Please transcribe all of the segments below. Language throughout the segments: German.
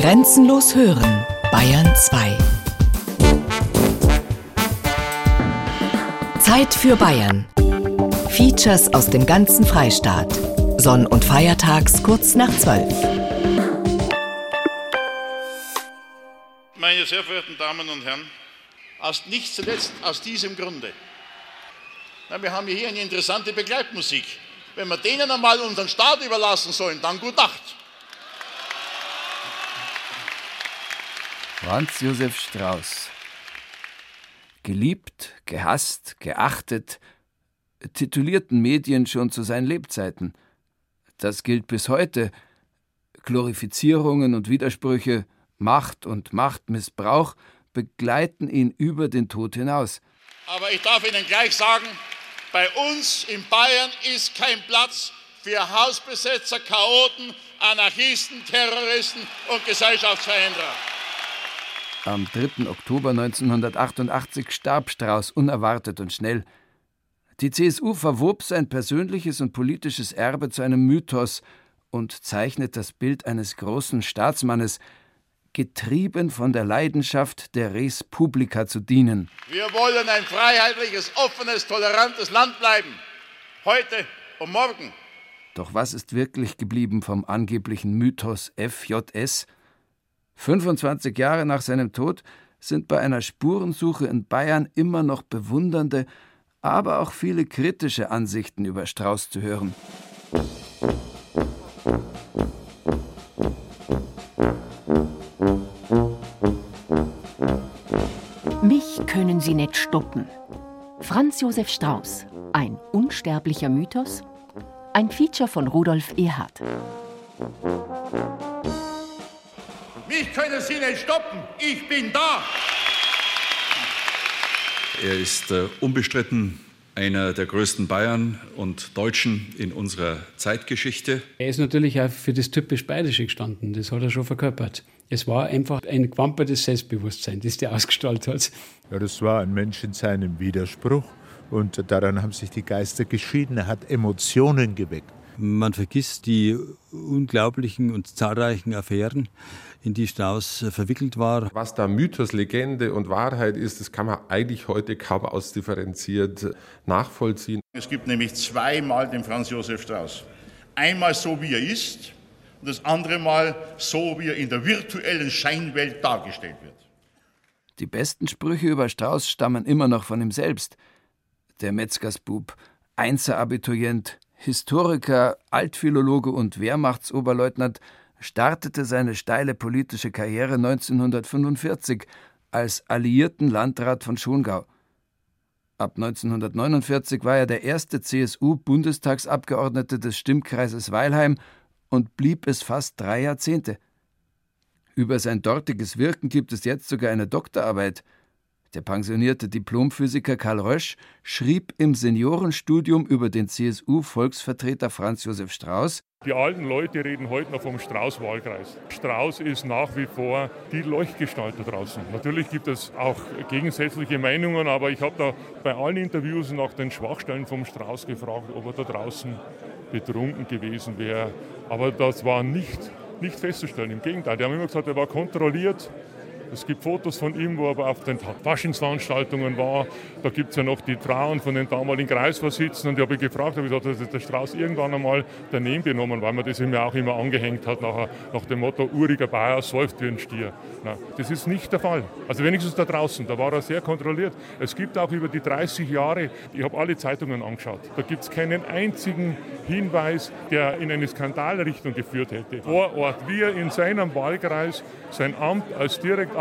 Grenzenlos hören, Bayern 2. Zeit für Bayern. Features aus dem ganzen Freistaat. Sonn- und Feiertags kurz nach 12. Meine sehr verehrten Damen und Herren, aus, nicht zuletzt aus diesem Grunde. Na, wir haben hier eine interessante Begleitmusik. Wenn wir denen einmal unseren Staat überlassen sollen, dann gut Nacht. Franz Josef Strauß. Geliebt, gehasst, geachtet, titulierten Medien schon zu seinen Lebzeiten. Das gilt bis heute. Glorifizierungen und Widersprüche, Macht und Machtmissbrauch begleiten ihn über den Tod hinaus. Aber ich darf Ihnen gleich sagen, bei uns in Bayern ist kein Platz für Hausbesetzer, Chaoten, Anarchisten, Terroristen und Gesellschaftsveränderer. Am 3. Oktober 1988 starb Strauß unerwartet und schnell. Die CSU verwob sein persönliches und politisches Erbe zu einem Mythos und zeichnet das Bild eines großen Staatsmannes, getrieben von der Leidenschaft, der Res Publica zu dienen. Wir wollen ein freiheitliches, offenes, tolerantes Land bleiben. Heute und morgen. Doch was ist wirklich geblieben vom angeblichen Mythos FJS? 25 Jahre nach seinem Tod sind bei einer Spurensuche in Bayern immer noch bewundernde, aber auch viele kritische Ansichten über Strauß zu hören. Mich können Sie nicht stoppen. Franz Josef Strauß, ein unsterblicher Mythos. Ein Feature von Rudolf Erhard. Mich können Sie nicht stoppen. Ich bin da. Er ist äh, unbestritten einer der größten Bayern und Deutschen in unserer Zeitgeschichte. Er ist natürlich auch für das typisch Bayerische gestanden, das hat er schon verkörpert. Es war einfach ein gewampertes Selbstbewusstsein, das der ausgestrahlt hat. Ja, das war ein Mensch in seinem Widerspruch und daran haben sich die Geister geschieden. Er hat Emotionen geweckt. Man vergisst die unglaublichen und zahlreichen Affären, in die Strauß verwickelt war. Was da Mythos, Legende und Wahrheit ist, das kann man eigentlich heute kaum ausdifferenziert nachvollziehen. Es gibt nämlich zweimal den Franz Josef Strauß. Einmal so, wie er ist und das andere Mal so, wie er in der virtuellen Scheinwelt dargestellt wird. Die besten Sprüche über Strauß stammen immer noch von ihm selbst. Der Metzgersbub, Einser-Abiturient, Historiker, Altphilologe und Wehrmachtsoberleutnant startete seine steile politische Karriere 1945 als alliierten Landrat von Schongau. Ab 1949 war er der erste CSU-Bundestagsabgeordnete des Stimmkreises Weilheim und blieb es fast drei Jahrzehnte. Über sein dortiges Wirken gibt es jetzt sogar eine Doktorarbeit. Der pensionierte Diplomphysiker Karl Rösch schrieb im Seniorenstudium über den CSU-Volksvertreter Franz Josef Strauß, die alten Leute reden heute noch vom Strauß-Wahlkreis. Strauß ist nach wie vor die Leuchtgestalt da draußen. Natürlich gibt es auch gegensätzliche Meinungen, aber ich habe da bei allen Interviews nach den Schwachstellen vom Strauß gefragt, ob er da draußen betrunken gewesen wäre. Aber das war nicht, nicht festzustellen. Im Gegenteil, die haben immer gesagt, er war kontrolliert. Es gibt Fotos von ihm, wo er auf den Faschingsveranstaltungen war. Da gibt es ja noch die Trauen von den damaligen Kreisvorsitzenden. Und ich habe gefragt, habe ich gesagt, dass der Strauß irgendwann einmal daneben genommen, weil man das ihm ja auch immer angehängt hat, nachher, nach dem Motto, uriger Bayer säuft wie ein Stier. Nein, das ist nicht der Fall. Also wenigstens da draußen, da war er sehr kontrolliert. Es gibt auch über die 30 Jahre, ich habe alle Zeitungen angeschaut, da gibt es keinen einzigen Hinweis, der in eine Skandalrichtung geführt hätte. Vor Ort, wie er in seinem Wahlkreis sein Amt als Direktabgeordneter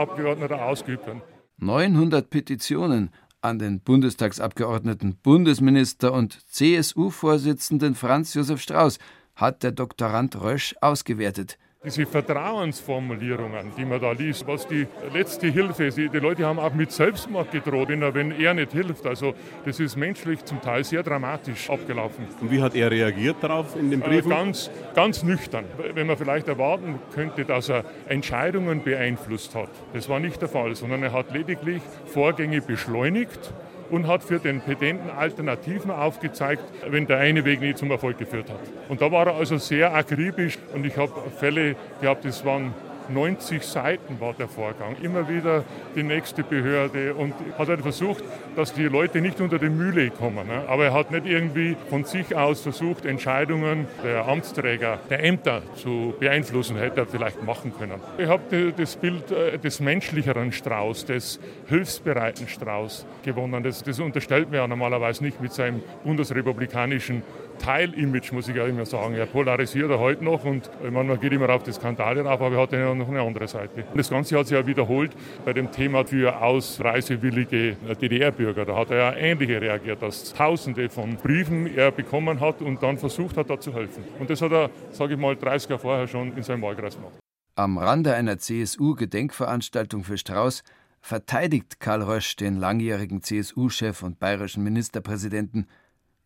ausgeübt hat. 900 Petitionen an den Bundestagsabgeordneten, Bundesminister und CSU-Vorsitzenden Franz Josef Strauß hat der Doktorand Rösch ausgewertet. Diese Vertrauensformulierungen, die man da liest, was die letzte Hilfe ist. Die Leute haben auch mit Selbstmord gedroht, wenn er, nicht hilft. Also das ist menschlich zum Teil sehr dramatisch abgelaufen. Und wie hat er reagiert darauf in dem Brief? Äh, ganz, ganz nüchtern. Wenn man vielleicht erwarten könnte, dass er Entscheidungen beeinflusst hat. Das war nicht der Fall, sondern er hat lediglich Vorgänge beschleunigt und hat für den Petenten Alternativen aufgezeigt, wenn der eine Weg nicht zum Erfolg geführt hat. Und da war er also sehr akribisch und ich habe Fälle gehabt, das waren 90 Seiten war der Vorgang. Immer wieder die nächste Behörde und hat halt versucht, dass die Leute nicht unter die Mühle kommen. Ne? Aber er hat nicht irgendwie von sich aus versucht, Entscheidungen der Amtsträger, der Ämter zu beeinflussen, hätte er vielleicht machen können. Ich habe das Bild äh, des menschlicheren Strauß, des hilfsbereiten Strauß gewonnen. Das, das unterstellt mir ja normalerweise nicht mit seinem bundesrepublikanischen Teilimage, muss ich ja immer sagen. Er polarisiert er heute noch und ich meine, man geht immer auf die Skandale rauf, aber er hat ja noch eine andere Seite. Und das Ganze hat sich ja wiederholt bei dem Thema für ausreisewillige DDR-Bürger. Da hat er ja ähnlich reagiert, dass Tausende von Briefen er bekommen hat und dann versucht hat, da zu helfen. Und das hat er, sage ich mal, 30 Jahre vorher schon in seinem Wahlkreis gemacht. Am Rande einer CSU-Gedenkveranstaltung für Strauß verteidigt Karl Rösch den langjährigen CSU-Chef und bayerischen Ministerpräsidenten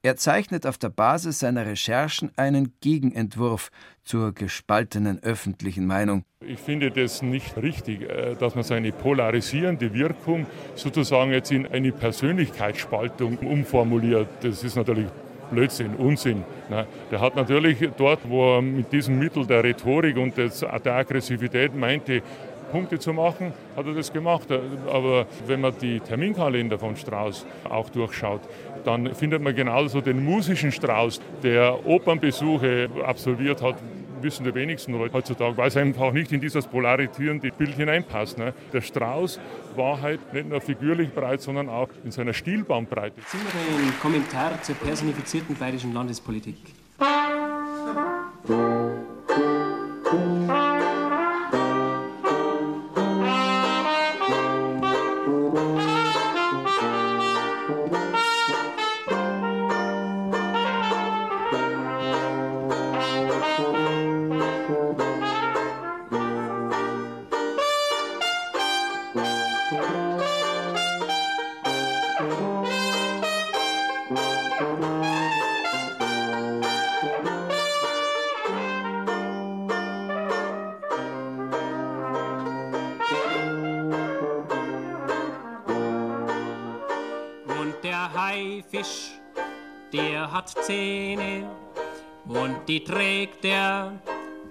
er zeichnet auf der Basis seiner Recherchen einen Gegenentwurf zur gespaltenen öffentlichen Meinung. Ich finde das nicht richtig, äh, dass man seine polarisierende Wirkung sozusagen jetzt in eine Persönlichkeitsspaltung umformuliert. Das ist natürlich Blödsinn, Unsinn. Der hat natürlich dort, wo er mit diesem Mittel der Rhetorik und der Aggressivität meinte, Punkte zu machen, hat er das gemacht. Aber wenn man die Terminkalender von Strauß auch durchschaut, dann findet man genauso den musischen Strauß, der Opernbesuche absolviert hat, wissen die wenigsten Leute heutzutage, weil es einfach nicht in dieses polarisierende Bild hineinpasst. Ne? Der Strauß war halt nicht nur figürlich breit, sondern auch in seiner Stilbandbreite. Sind wir einen Kommentar zur personifizierten bayerischen Landespolitik? Die trägt er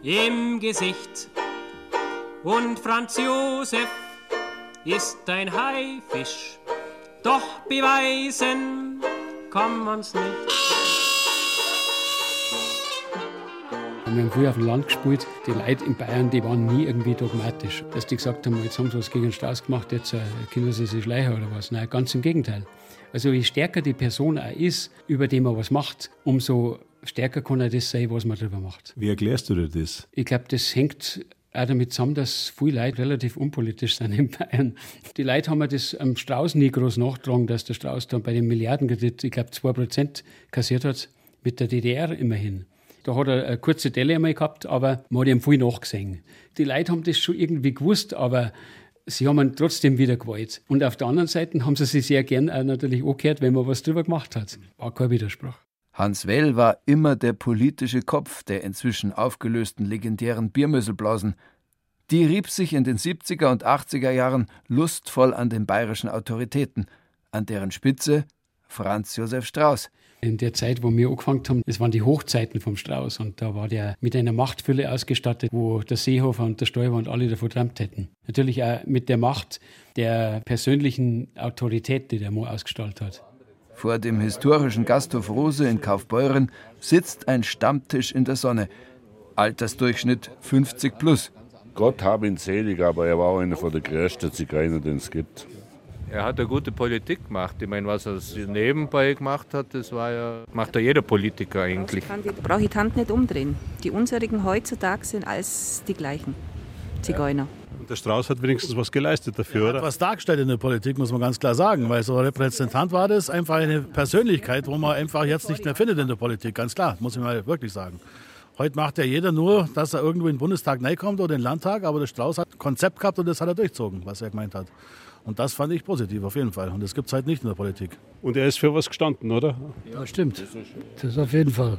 im Gesicht. Und Franz Josef ist ein Haifisch, doch beweisen kann man's nicht. Wir haben früher auf dem Land gespielt. Die Leute in Bayern, die waren nie irgendwie dogmatisch. Dass die gesagt haben, jetzt haben sie was gegen den Strauß gemacht, jetzt äh, können sie sich schleichen oder was. Nein, ganz im Gegenteil. Also je stärker die Person auch ist, über die man was macht, umso stärker kann er das sein, was man darüber macht. Wie erklärst du dir das? Ich glaube, das hängt auch damit zusammen, dass viele Leute relativ unpolitisch sind in Bayern. Die Leute haben das am Strauß nie groß nachgetragen, dass der Strauß dann bei dem Milliardenkredit, ich glaube, 2% kassiert hat, mit der DDR immerhin. Da hat er eine kurze Delle einmal gehabt, aber man hat ihm viel nachgesehen. Die Leute haben das schon irgendwie gewusst, aber sie haben ihn trotzdem wieder gewollt. Und auf der anderen Seite haben sie sich sehr gern auch natürlich angehört, wenn man was drüber gemacht hat. War kein Widerspruch. Hans Well war immer der politische Kopf der inzwischen aufgelösten legendären Biermösselblasen. Die rieb sich in den 70er und 80er Jahren lustvoll an den bayerischen Autoritäten, an deren Spitze Franz Josef Strauß. In der Zeit, wo wir angefangen haben, das waren die Hochzeiten vom Strauß und da war der mit einer Machtfülle ausgestattet, wo der Seehofer und der Stoiber und alle davon träumt hätten. Natürlich auch mit der Macht der persönlichen Autorität, die der Mo ausgestrahlt hat. Vor dem historischen Gasthof Rose in Kaufbeuren sitzt ein Stammtisch in der Sonne. Altersdurchschnitt 50 plus. Gott habe ihn selig, aber er war auch einer von der größten Zigeuner, den es gibt. Er hat eine gute Politik gemacht. Ich meine, was er nebenbei gemacht hat, das war ja, macht ja jeder Politiker eigentlich. Ich brauche ich die Hand nicht umdrehen. Die unserigen heutzutage sind alles die gleichen Zigeuner. Und der Strauß hat wenigstens was geleistet dafür, er hat was dargestellt in der Politik, muss man ganz klar sagen. Weil so ein Repräsentant war das einfach eine Persönlichkeit, wo man einfach jetzt nicht mehr findet in der Politik. Ganz klar, muss ich mal wirklich sagen. Heute macht ja jeder nur, dass er irgendwo in den Bundestag kommt oder in den Landtag, aber der Strauß hat ein Konzept gehabt und das hat er durchzogen, was er gemeint hat. Und das fand ich positiv auf jeden Fall. Und das gibt es halt nicht in der Politik. Und er ist für was gestanden, oder? Ja, stimmt. Das auf jeden Fall.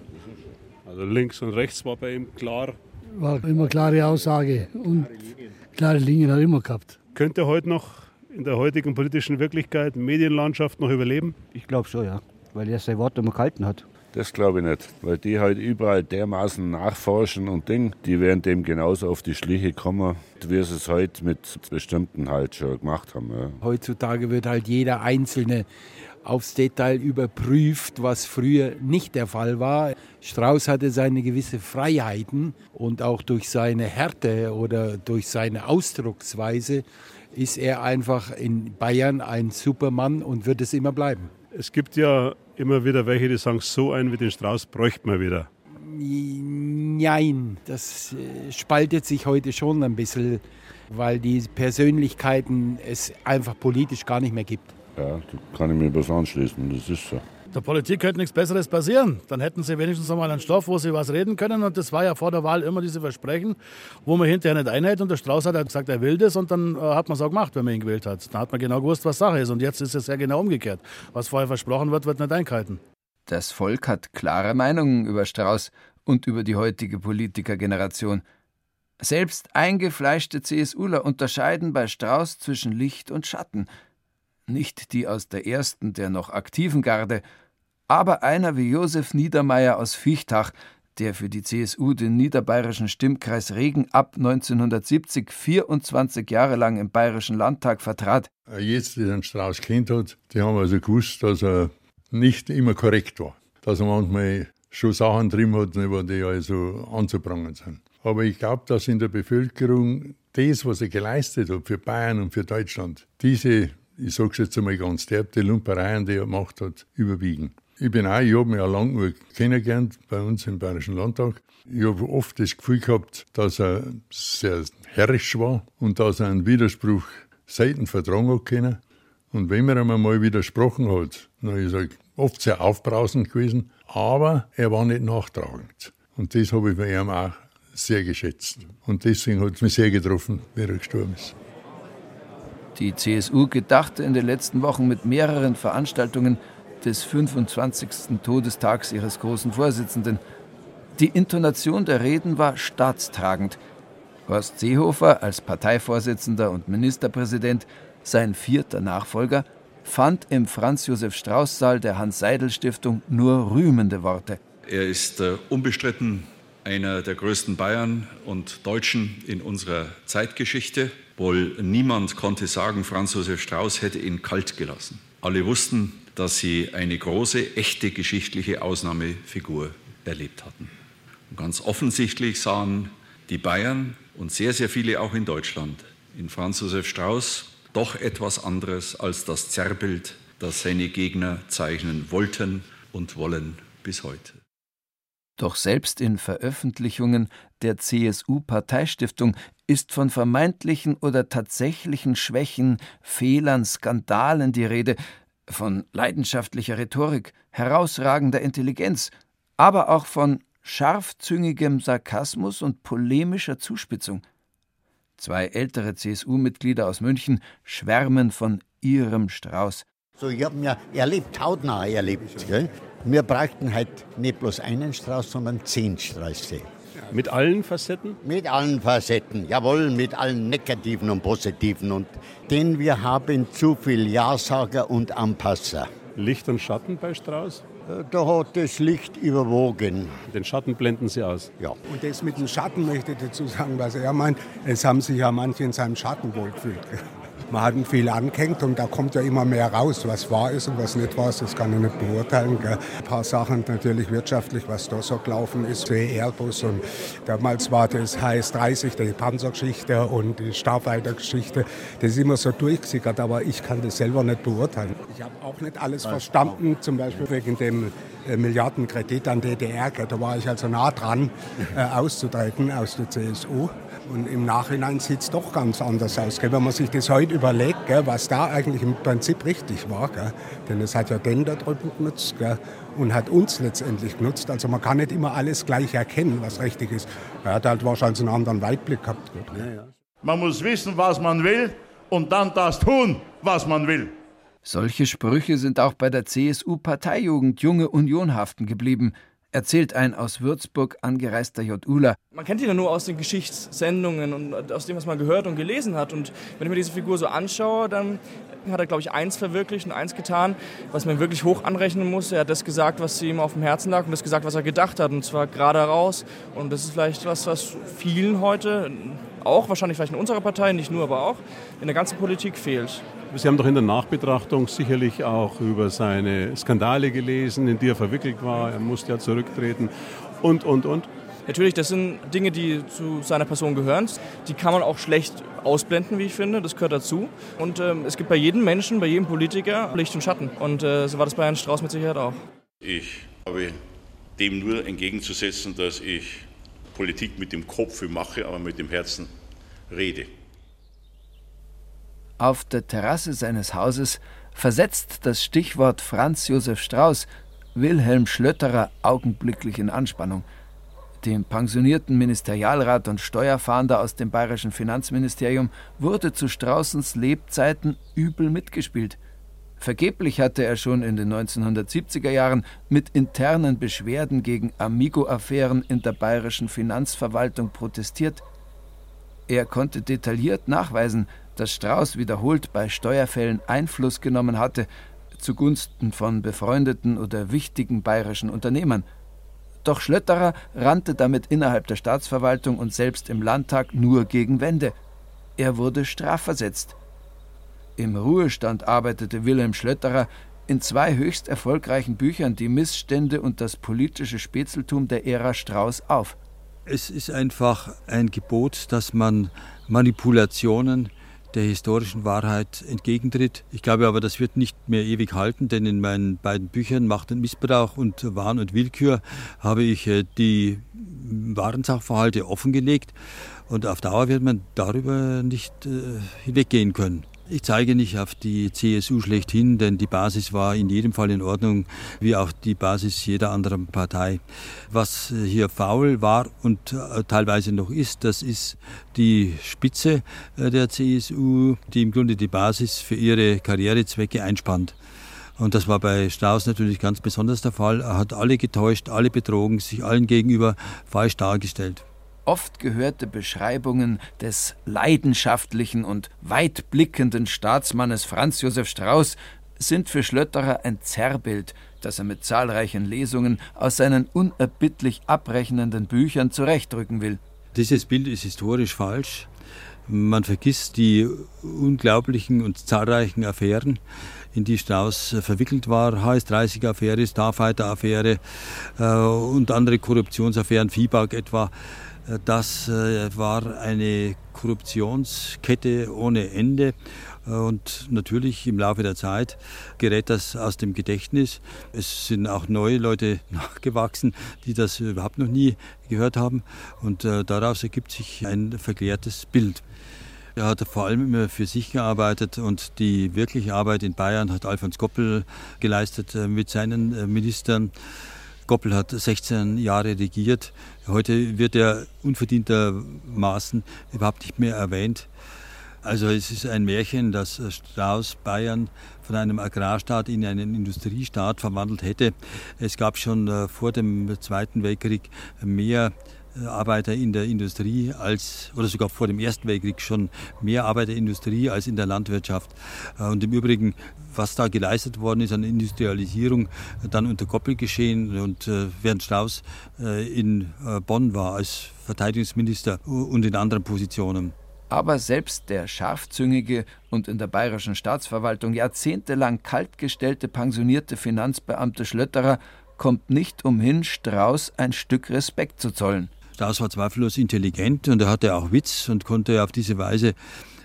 Also links und rechts war bei ihm klar. War immer klare Aussage und klare Linien hat er immer gehabt. Könnte er heute noch in der heutigen politischen Wirklichkeit, Medienlandschaft noch überleben? Ich glaube schon, ja. Weil er sein Wort immer gehalten hat. Das glaube ich nicht, weil die halt überall dermaßen nachforschen und Ding, die werden dem genauso auf die Schliche kommen, wie sie es heute mit bestimmten halt schon gemacht haben. Ja. Heutzutage wird halt jeder Einzelne aufs Detail überprüft, was früher nicht der Fall war. Strauß hatte seine gewisse Freiheiten und auch durch seine Härte oder durch seine Ausdrucksweise ist er einfach in Bayern ein Supermann und wird es immer bleiben. Es gibt ja immer wieder welche, die sagen, so einen wie den Strauß bräuchte man wieder. Nein, das äh, spaltet sich heute schon ein bisschen, weil die Persönlichkeiten es einfach politisch gar nicht mehr gibt. Ja, da kann ich mir was anschließen, das ist so. Der Politik könnte nichts Besseres passieren. Dann hätten sie wenigstens einmal einen Stoff, wo sie was reden können. Und das war ja vor der Wahl immer diese Versprechen, wo man hinterher nicht einhält. Und der Strauß hat gesagt, er will das. Und dann äh, hat man es auch gemacht, wenn man ihn gewählt hat. Dann hat man genau gewusst, was Sache ist. Und jetzt ist es ja genau umgekehrt. Was vorher versprochen wird, wird nicht eingehalten. Das Volk hat klare Meinungen über Strauß und über die heutige Politikergeneration. Selbst eingefleischte CSUler unterscheiden bei Strauß zwischen Licht und Schatten. Nicht die aus der ersten, der noch aktiven Garde, aber einer wie Josef Niedermeyer aus Fichtach, der für die CSU den niederbayerischen Stimmkreis Regen ab 1970 24 Jahre lang im Bayerischen Landtag vertrat. Jetzt, die den Strauß kennt hat, die haben also gewusst, dass er nicht immer korrekt war. Dass er manchmal schon Sachen drin hat, die also anzubringen sind. Aber ich glaube, dass in der Bevölkerung das, was er geleistet hat für Bayern und für Deutschland, diese, ich sage es jetzt einmal ganz derb, die Lumpereien, die er gemacht hat, überwiegen. Ich bin auch, ich habe mich auch lange kennengelernt bei uns im Bayerischen Landtag. Ich habe oft das Gefühl gehabt, dass er sehr herrisch war und dass er einen Widerspruch selten vertragen hat können. Und wenn man einmal mal widersprochen hat, dann ist er oft sehr aufbrausend gewesen, aber er war nicht nachtragend. Und das habe ich bei ihm auch sehr geschätzt. Und deswegen hat es mich sehr getroffen, wie er gestorben ist. Die CSU gedachte in den letzten Wochen mit mehreren Veranstaltungen des 25. Todestags ihres großen Vorsitzenden. Die Intonation der Reden war staatstragend. Horst Seehofer als Parteivorsitzender und Ministerpräsident, sein vierter Nachfolger, fand im Franz-Josef-Strauß-Saal der Hans-Seidel-Stiftung nur rühmende Worte. Er ist äh, unbestritten einer der größten Bayern und Deutschen in unserer Zeitgeschichte. Wohl niemand konnte sagen, Franz Josef Strauß hätte ihn kalt gelassen. Alle wussten, dass sie eine große, echte geschichtliche Ausnahmefigur erlebt hatten. Und ganz offensichtlich sahen die Bayern und sehr, sehr viele auch in Deutschland in Franz Josef Strauß doch etwas anderes als das Zerrbild, das seine Gegner zeichnen wollten und wollen bis heute. Doch selbst in Veröffentlichungen der CSU-Parteistiftung ist von vermeintlichen oder tatsächlichen Schwächen, Fehlern, Skandalen die Rede, von leidenschaftlicher Rhetorik, herausragender Intelligenz, aber auch von scharfzüngigem Sarkasmus und polemischer Zuspitzung. Zwei ältere CSU-Mitglieder aus München schwärmen von ihrem Strauß. So, ich habe mir erlebt, hautnah erlebt. Gell? Wir brauchten halt nicht bloß einen Strauß, sondern zehn Sträuße. Mit allen Facetten? Mit allen Facetten, jawohl, mit allen negativen und positiven. Und denn wir haben zu viel Ja-Sager und Anpasser. Licht und Schatten bei Strauß? Da hat das Licht überwogen. Den Schatten blenden Sie aus? Ja. Und das mit dem Schatten möchte ich dazu sagen, was er meint. Es haben sich ja manche in seinem Schatten wohlgefühlt. Man hat ihn viel angehängt und da kommt ja immer mehr raus, was wahr ist und was nicht wahr ist. Das kann ich nicht beurteilen. Gell. Ein paar Sachen natürlich wirtschaftlich, was da so gelaufen ist, wie Airbus und damals war das HS-30, die Panzergeschichte und die Starfighter-Geschichte. Das ist immer so durchgesickert, aber ich kann das selber nicht beurteilen. Ich habe auch nicht alles verstanden, zum Beispiel wegen dem äh, Milliardenkredit an DDR. Da war ich also nah dran, äh, auszutreten aus der CSU. Und im Nachhinein sieht es doch ganz anders aus. Gell? Wenn man sich das heute überlegt, gell, was da eigentlich im Prinzip richtig war. Gell? Denn es hat ja den da drüben genutzt gell? und hat uns letztendlich genutzt. Also man kann nicht immer alles gleich erkennen, was richtig ist. Er hat halt wahrscheinlich einen anderen Weitblick gehabt. Ja, ja. Man muss wissen, was man will und dann das tun, was man will. Solche Sprüche sind auch bei der CSU-Parteijugend Junge Union haften geblieben. Erzählt ein aus Würzburg angereister J.Uler. Man kennt ihn ja nur aus den Geschichtssendungen und aus dem, was man gehört und gelesen hat. Und wenn ich mir diese Figur so anschaue, dann hat er, glaube ich, eins verwirklicht und eins getan, was man wirklich hoch anrechnen muss. Er hat das gesagt, was ihm auf dem Herzen lag und das gesagt, was er gedacht hat. Und zwar gerade raus. Und das ist vielleicht was, was vielen heute, auch wahrscheinlich vielleicht in unserer Partei, nicht nur, aber auch in der ganzen Politik fehlt. Sie haben doch in der Nachbetrachtung sicherlich auch über seine Skandale gelesen, in die er verwickelt war. Er musste ja zurücktreten und, und, und. Natürlich, das sind Dinge, die zu seiner Person gehören. Die kann man auch schlecht ausblenden, wie ich finde. Das gehört dazu. Und ähm, es gibt bei jedem Menschen, bei jedem Politiker Licht und Schatten. Und äh, so war das bei Herrn Strauß mit Sicherheit auch. Ich habe dem nur entgegenzusetzen, dass ich Politik mit dem Kopf mache, aber mit dem Herzen rede. Auf der Terrasse seines Hauses versetzt das Stichwort Franz Josef Strauß Wilhelm Schlötterer augenblicklich in Anspannung. Dem pensionierten Ministerialrat und Steuerfahnder aus dem bayerischen Finanzministerium wurde zu Straußens Lebzeiten übel mitgespielt. Vergeblich hatte er schon in den 1970er Jahren mit internen Beschwerden gegen Amigo-Affären in der bayerischen Finanzverwaltung protestiert. Er konnte detailliert nachweisen, dass Strauß wiederholt bei Steuerfällen Einfluss genommen hatte zugunsten von befreundeten oder wichtigen bayerischen Unternehmern. Doch Schlötterer rannte damit innerhalb der Staatsverwaltung und selbst im Landtag nur gegen Wände. Er wurde strafversetzt. Im Ruhestand arbeitete Wilhelm Schlötterer in zwei höchst erfolgreichen Büchern die Missstände und das politische Spätzeltum der Ära Strauß auf. Es ist einfach ein Gebot, dass man Manipulationen der historischen Wahrheit entgegentritt. Ich glaube aber, das wird nicht mehr ewig halten, denn in meinen beiden Büchern Macht und Missbrauch und Wahn und Willkür habe ich äh, die wahren Sachverhalte offengelegt und auf Dauer wird man darüber nicht äh, hinweggehen können. Ich zeige nicht auf die CSU schlechthin, denn die Basis war in jedem Fall in Ordnung, wie auch die Basis jeder anderen Partei. Was hier faul war und äh, teilweise noch ist, das ist die Spitze äh, der CSU, die im Grunde die Basis für ihre Karrierezwecke einspannt. Und das war bei Strauß natürlich ganz besonders der Fall. Er hat alle getäuscht, alle betrogen, sich allen gegenüber falsch dargestellt. Oft gehörte Beschreibungen des leidenschaftlichen und weitblickenden Staatsmannes Franz Josef Strauß sind für Schlötterer ein Zerrbild, das er mit zahlreichen Lesungen aus seinen unerbittlich abrechnenden Büchern zurechtrücken will. Dieses Bild ist historisch falsch. Man vergisst die unglaublichen und zahlreichen Affären, in die Strauß verwickelt war. HS-30-Affäre, Starfighter-Affäre äh, und andere Korruptionsaffären, FIBAG etwa. Das äh, war eine Korruptionskette ohne Ende. Und natürlich im Laufe der Zeit gerät das aus dem Gedächtnis. Es sind auch neue Leute nachgewachsen, die das überhaupt noch nie gehört haben. Und äh, daraus ergibt sich ein verklärtes Bild. Er hat vor allem immer für sich gearbeitet und die wirkliche Arbeit in Bayern hat Alfons Goppel geleistet äh, mit seinen Ministern. Goppel hat 16 Jahre regiert. Heute wird er unverdientermaßen überhaupt nicht mehr erwähnt. Also es ist ein Märchen, dass Strauß Bayern von einem Agrarstaat in einen Industriestaat verwandelt hätte. Es gab schon äh, vor dem Zweiten Weltkrieg mehr Arbeiter in der Industrie als, oder sogar vor dem Ersten Weltkrieg schon mehr Arbeiterindustrie als in der Landwirtschaft. Äh, und im Übrigen, was da geleistet worden ist an Industrialisierung, dann unter Goppel geschehen und äh, während Strauß in Bonn war als Verteidigungsminister und in anderen Positionen. Aber selbst der scharfzüngige und in der bayerischen Staatsverwaltung jahrzehntelang kaltgestellte pensionierte Finanzbeamte Schlötterer kommt nicht umhin, Strauß ein Stück Respekt zu zollen. Strauß war zweifellos intelligent und er hatte auch Witz und konnte auf diese Weise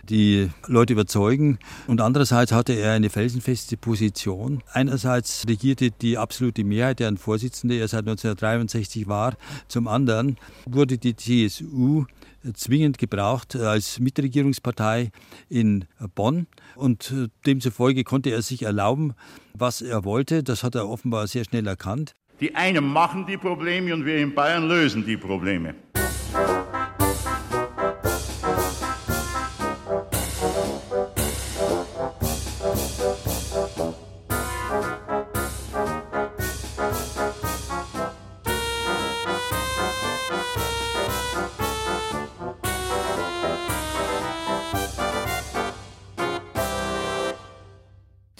die Leute überzeugen. Und andererseits hatte er eine felsenfeste Position. Einerseits regierte die absolute Mehrheit, deren Vorsitzende er seit 1963 war. Zum anderen wurde die CSU zwingend gebraucht als Mitregierungspartei in Bonn. Und demzufolge konnte er sich erlauben, was er wollte. Das hat er offenbar sehr schnell erkannt. Die einen machen die Probleme und wir in Bayern lösen die Probleme.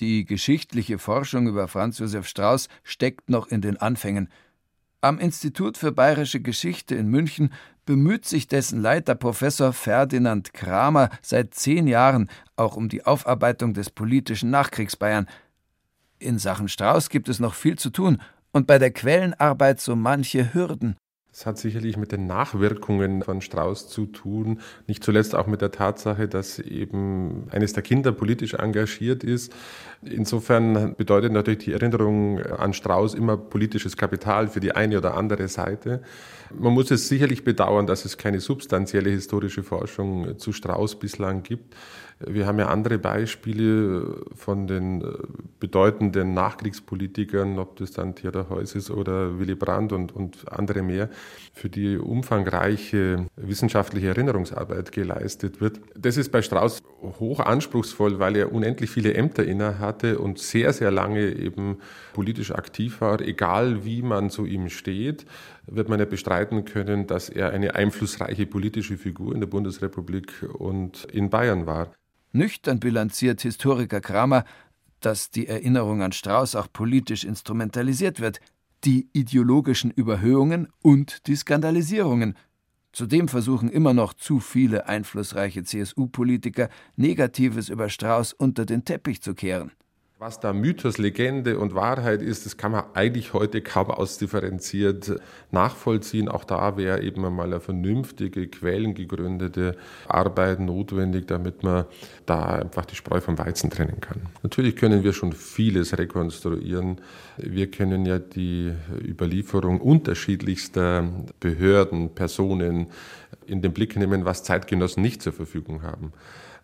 Die geschichtliche Forschung über Franz Josef Strauß steckt noch in den Anfängen. Am Institut für Bayerische Geschichte in München bemüht sich dessen Leiter Professor Ferdinand Kramer seit zehn Jahren auch um die Aufarbeitung des politischen Nachkriegsbayern. In Sachen Strauß gibt es noch viel zu tun und bei der Quellenarbeit so manche Hürden. Es hat sicherlich mit den Nachwirkungen von Strauß zu tun, nicht zuletzt auch mit der Tatsache, dass eben eines der Kinder politisch engagiert ist. Insofern bedeutet natürlich die Erinnerung an Strauß immer politisches Kapital für die eine oder andere Seite. Man muss es sicherlich bedauern, dass es keine substanzielle historische Forschung zu Strauß bislang gibt. Wir haben ja andere Beispiele von den äh, bedeutenden Nachkriegspolitikern, ob das dann Theodor Heuss ist oder Willy Brandt und, und andere mehr, für die umfangreiche wissenschaftliche Erinnerungsarbeit geleistet wird. Das ist bei Strauß hoch anspruchsvoll, weil er unendlich viele Ämter innehatte und sehr, sehr lange eben politisch aktiv war, egal wie man zu ihm steht wird man ja bestreiten können, dass er eine einflussreiche politische Figur in der Bundesrepublik und in Bayern war. Nüchtern bilanziert Historiker Kramer, dass die Erinnerung an Strauß auch politisch instrumentalisiert wird, die ideologischen Überhöhungen und die Skandalisierungen. Zudem versuchen immer noch zu viele einflussreiche CSU-Politiker, Negatives über Strauß unter den Teppich zu kehren. Was da Mythos, Legende und Wahrheit ist, das kann man eigentlich heute kaum ausdifferenziert nachvollziehen. Auch da wäre eben einmal eine vernünftige, quellengegründete Arbeit notwendig, damit man da einfach die Spreu vom Weizen trennen kann. Natürlich können wir schon vieles rekonstruieren. Wir können ja die Überlieferung unterschiedlichster Behörden, Personen in den Blick nehmen, was Zeitgenossen nicht zur Verfügung haben.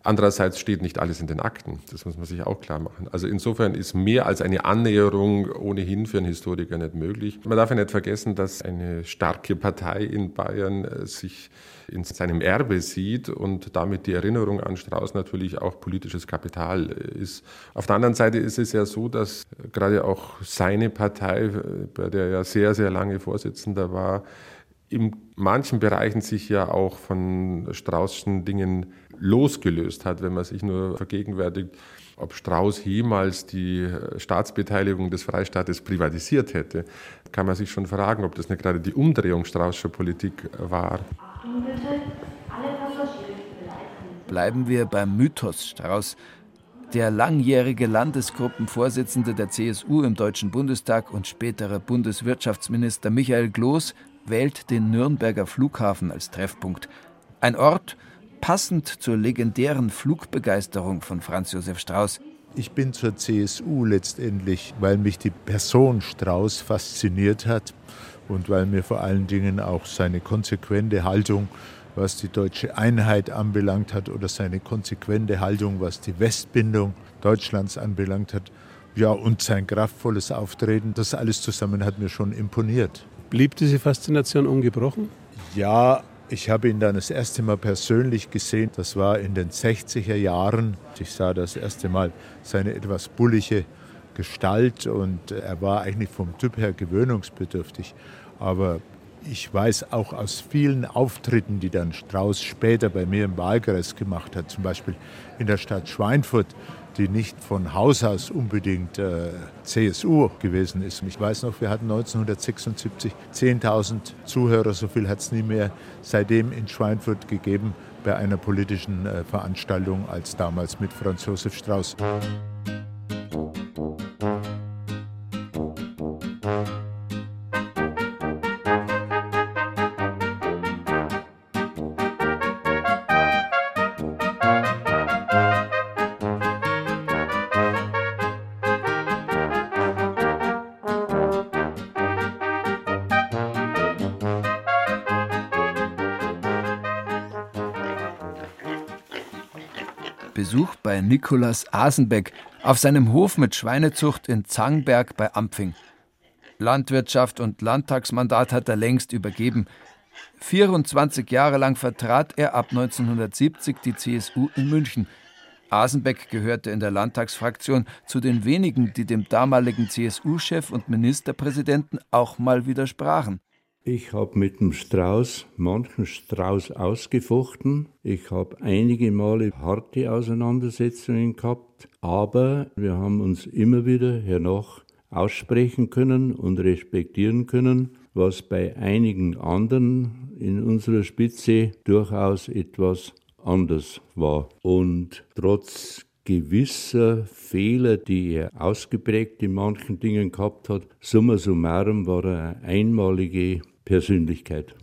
Andererseits steht nicht alles in den Akten. Das muss man sich auch klar machen. Also insofern ist mehr als eine Annäherung ohnehin für einen Historiker nicht möglich. Man darf ja nicht vergessen, dass eine starke Partei in Bayern äh, sich in seinem Erbe sieht und damit die Erinnerung an Strauß natürlich auch politisches Kapital äh, ist. Auf der anderen Seite ist es ja so, dass gerade auch seine Partei, äh, bei der er sehr, sehr lange Vorsitzender war, in manchen Bereichen sich ja auch von Straußschen Dingen losgelöst hat, wenn man sich nur vergegenwärtigt, ob Strauß jemals die Staatsbeteiligung des Freistaates privatisiert hätte, kann man sich schon fragen, ob das nicht gerade die Umdrehung Straußscher Politik war. Bleiben wir beim Mythos Strauß. Der langjährige Landesgruppenvorsitzende der CSU im Deutschen Bundestag und spätere Bundeswirtschaftsminister Michael Gloß wählt den Nürnberger Flughafen als Treffpunkt. Ein Ort, passend zur legendären Flugbegeisterung von Franz Josef Strauß. Ich bin zur CSU letztendlich, weil mich die Person Strauß fasziniert hat und weil mir vor allen Dingen auch seine konsequente Haltung, was die deutsche Einheit anbelangt hat oder seine konsequente Haltung, was die Westbindung Deutschlands anbelangt hat, ja, und sein kraftvolles Auftreten, das alles zusammen hat mir schon imponiert. Blieb diese Faszination ungebrochen? Ja, ich habe ihn dann das erste Mal persönlich gesehen. Das war in den 60er Jahren. Ich sah das erste Mal seine etwas bullige Gestalt und er war eigentlich vom Typ her gewöhnungsbedürftig. Aber ich weiß auch aus vielen Auftritten, die dann Strauß später bei mir im Wahlkreis gemacht hat, zum Beispiel in der Stadt Schweinfurt, die nicht von Haus aus unbedingt äh, CSU gewesen ist. Ich weiß noch, wir hatten 1976 10.000 Zuhörer, so viel hat es nie mehr seitdem in Schweinfurt gegeben bei einer politischen äh, Veranstaltung als damals mit Franz Josef Strauß. Bei Nikolaus Asenbeck auf seinem Hof mit Schweinezucht in Zangberg bei Ampfing. Landwirtschaft und Landtagsmandat hat er längst übergeben. 24 Jahre lang vertrat er ab 1970 die CSU in München. Asenbeck gehörte in der Landtagsfraktion zu den wenigen, die dem damaligen CSU-Chef und Ministerpräsidenten auch mal widersprachen. Ich habe mit dem Strauß manchen Strauß ausgefochten. Ich habe einige Male harte Auseinandersetzungen gehabt, aber wir haben uns immer wieder hernach aussprechen können und respektieren können, was bei einigen anderen in unserer Spitze durchaus etwas anders war. Und trotz gewisser Fehler, die er ausgeprägt in manchen Dingen gehabt hat, summa summarum war er eine einmalige Persönlichkeit.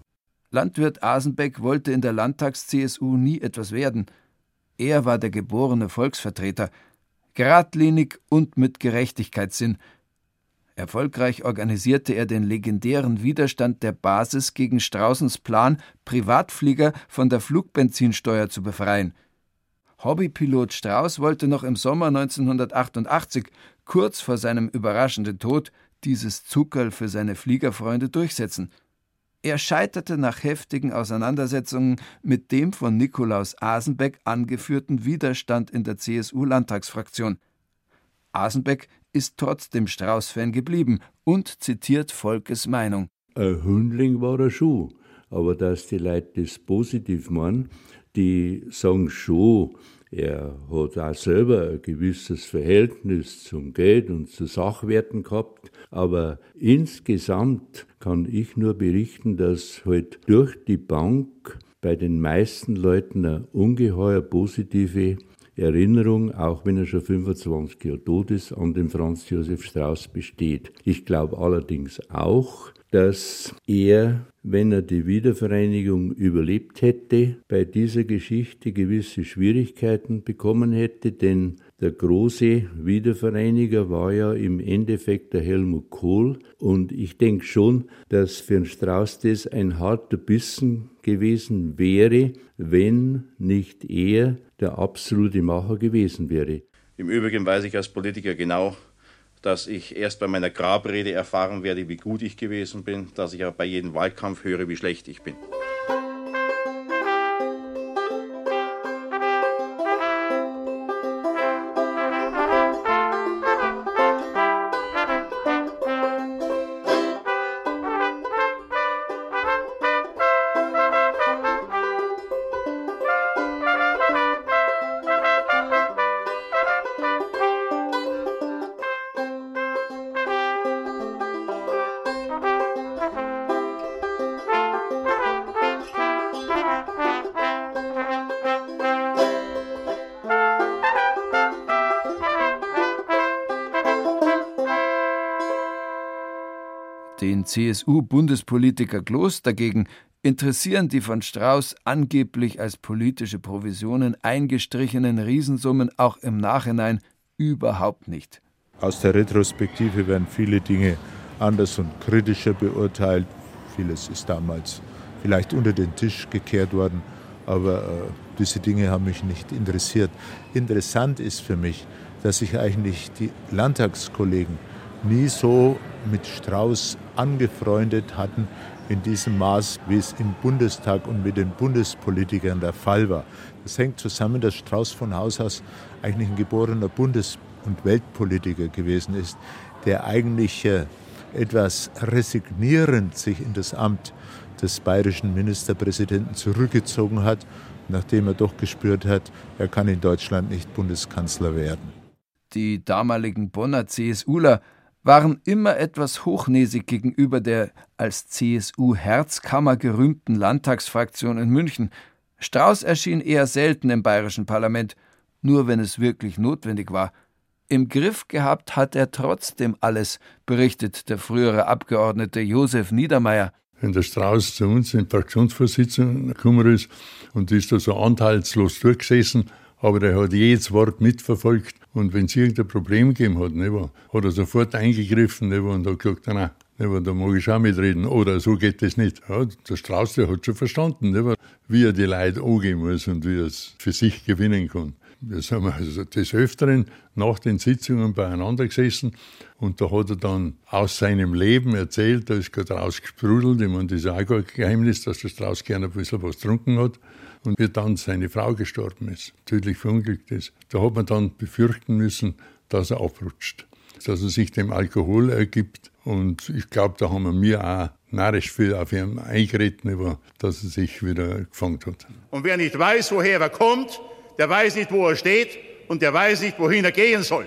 Landwirt Asenbeck wollte in der Landtags-CSU nie etwas werden. Er war der geborene Volksvertreter, geradlinig und mit Gerechtigkeitssinn. Erfolgreich organisierte er den legendären Widerstand der Basis gegen Straußens Plan, Privatflieger von der Flugbenzinsteuer zu befreien. Hobbypilot Strauß wollte noch im Sommer 1988, kurz vor seinem überraschenden Tod, dieses Zuckerl für seine Fliegerfreunde durchsetzen. Er scheiterte nach heftigen Auseinandersetzungen mit dem von Nikolaus Asenbeck angeführten Widerstand in der CSU-Landtagsfraktion. Asenbeck ist trotzdem Strauß-Fan geblieben und zitiert Volkes Meinung. Ein Hündling war er schon, aber dass die Leute das positiv meinen, die sagen schon, er hat auch selber ein gewisses Verhältnis zum Geld und zu Sachwerten gehabt, aber insgesamt kann ich nur berichten, dass halt durch die Bank bei den meisten Leuten eine ungeheuer positive Erinnerung, auch wenn er schon 25 Jahre tot ist, an den Franz Josef Strauß besteht. Ich glaube allerdings auch, dass er, wenn er die Wiedervereinigung überlebt hätte, bei dieser Geschichte gewisse Schwierigkeiten bekommen hätte, denn der große Wiedervereiniger war ja im Endeffekt der Helmut Kohl und ich denke schon, dass für den Strauß das ein harter Bissen gewesen wäre, wenn nicht er der absolute Macher gewesen wäre. Im Übrigen weiß ich als Politiker genau, dass ich erst bei meiner Grabrede erfahren werde, wie gut ich gewesen bin, dass ich auch bei jedem Wahlkampf höre, wie schlecht ich bin. CSU-Bundespolitiker Gloß dagegen interessieren die von Strauß angeblich als politische Provisionen eingestrichenen Riesensummen auch im Nachhinein überhaupt nicht. Aus der Retrospektive werden viele Dinge anders und kritischer beurteilt. Vieles ist damals vielleicht unter den Tisch gekehrt worden, aber äh, diese Dinge haben mich nicht interessiert. Interessant ist für mich, dass sich eigentlich die Landtagskollegen nie so mit Strauß angefreundet hatten in diesem Maß, wie es im Bundestag und mit den Bundespolitikern der Fall war. Das hängt zusammen, dass Strauß von Haus aus eigentlich ein geborener Bundes- und Weltpolitiker gewesen ist, der eigentlich äh, etwas resignierend sich in das Amt des bayerischen Ministerpräsidenten zurückgezogen hat, nachdem er doch gespürt hat, er kann in Deutschland nicht Bundeskanzler werden. Die damaligen Bonner CSUler waren immer etwas hochnäsig gegenüber der als CSU-Herzkammer gerühmten Landtagsfraktion in München. Strauß erschien eher selten im bayerischen Parlament, nur wenn es wirklich notwendig war. Im Griff gehabt hat er trotzdem alles, berichtet der frühere Abgeordnete Josef Niedermeyer. Wenn der Strauß zu uns in Fraktionsvorsitzenden gekommen ist und ist da so anteilslos durchgesessen, aber er hat jedes Wort mitverfolgt. Und wenn es irgendein Problem gegeben hat, ne, hat er sofort eingegriffen ne, und hat gesagt, nein, ne, da mag ich auch mitreden. Oder so geht das nicht. Ja, der Strauß der hat schon verstanden, ne, wie er die Leute angehen muss und wie er es für sich gewinnen kann. Wir sind also des Öfteren nach den Sitzungen beieinander gesessen und da hat er dann aus seinem Leben erzählt, da ist gerade rausgesprudelt. Ich meine, das ist auch kein Geheimnis, dass der Strauß gerne ein bisschen was getrunken hat und wie dann seine Frau gestorben ist, tödlich verunglückt ist. Da hat man dann befürchten müssen, dass er abrutscht, dass er sich dem Alkohol ergibt. Und ich glaube, da haben wir mir auch narrisch viel auf ihn eingeritten, über, dass er sich wieder gefangen hat. Und wer nicht weiß, woher er kommt, der weiß nicht, wo er steht und der weiß nicht, wohin er gehen soll.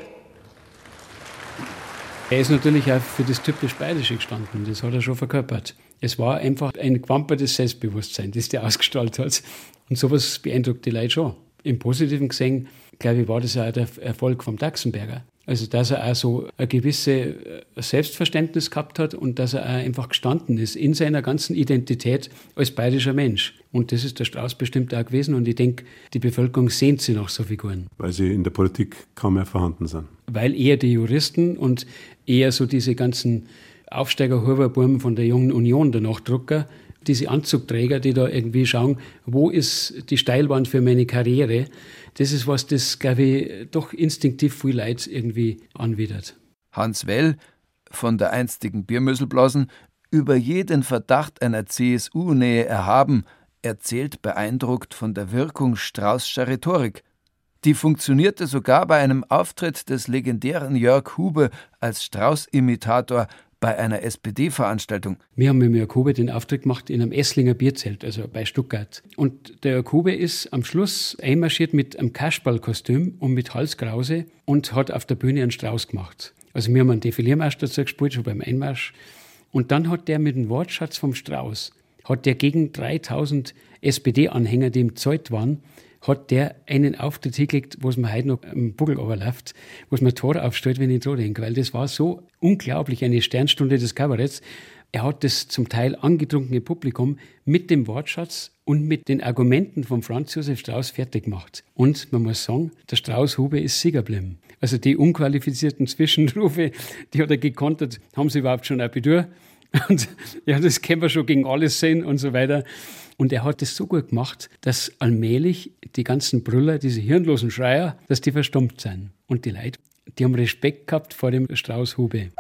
Er ist natürlich auch für das typisch Bayerische gestanden, das hat er schon verkörpert. Es war einfach ein gewampertes Selbstbewusstsein, das der ausgestrahlt hat. Und sowas beeindruckt die Leute schon. Im Positiven gesehen, glaube ich, war das auch der Erfolg vom Daxenberger. Also, dass er auch so ein gewisses äh, Selbstverständnis gehabt hat und dass er auch einfach gestanden ist in seiner ganzen Identität als bayerischer Mensch. Und das ist der Strauß bestimmt auch gewesen. Und ich denke, die Bevölkerung sehnt sich nach so Figuren. Weil sie in der Politik kaum mehr vorhanden sind. Weil eher die Juristen und eher so diese ganzen Aufsteiger-Huberburmen von der Jungen Union, der Nachdrucker, diese Anzugträger, die da irgendwie schauen, wo ist die Steilwand für meine Karriere, das ist was, das, glaube ich, doch instinktiv viel Leid irgendwie anwidert. Hans Well von der einstigen Biermüsselblasen, über jeden Verdacht einer CSU-Nähe erhaben, erzählt beeindruckt von der Wirkung Straußscher Rhetorik. Die funktionierte sogar bei einem Auftritt des legendären Jörg Hube als Strauß-Imitator bei einer SPD-Veranstaltung. Wir haben mit Jörg Hube den Auftritt gemacht in einem Esslinger Bierzelt, also bei Stuttgart. Und der Hube ist am Schluss einmarschiert mit einem Kasperlkostüm und mit Halskrause und hat auf der Bühne einen Strauß gemacht. Also wir haben einen Defiliermarsch dazu gespielt, schon beim Einmarsch. Und dann hat der mit dem Wortschatz vom Strauß, hat der gegen 3000 SPD-Anhänger, die im Zeug waren, hat der einen Auftritt hingelegt, wo es mir heute noch am Buckel überläuft, wo es mir Tore aufstellt, wenn ich dran denke, weil das war so unglaublich, eine Sternstunde des Kabaretts. Er hat das zum Teil angetrunkene Publikum mit dem Wortschatz und mit den Argumenten von Franz Josef Strauß fertig gemacht. Und man muss sagen, der Strauß-Hube ist Sieger geblieben. Also die unqualifizierten Zwischenrufe, die hat er gekontert, haben sie überhaupt schon Abitur? Und ja, das können wir schon gegen alles sehen und so weiter. Und er hat es so gut gemacht, dass allmählich die ganzen Brüller, diese hirnlosen Schreier, dass die verstummt sind. Und die Leute, die haben Respekt gehabt vor dem Strauß Hube.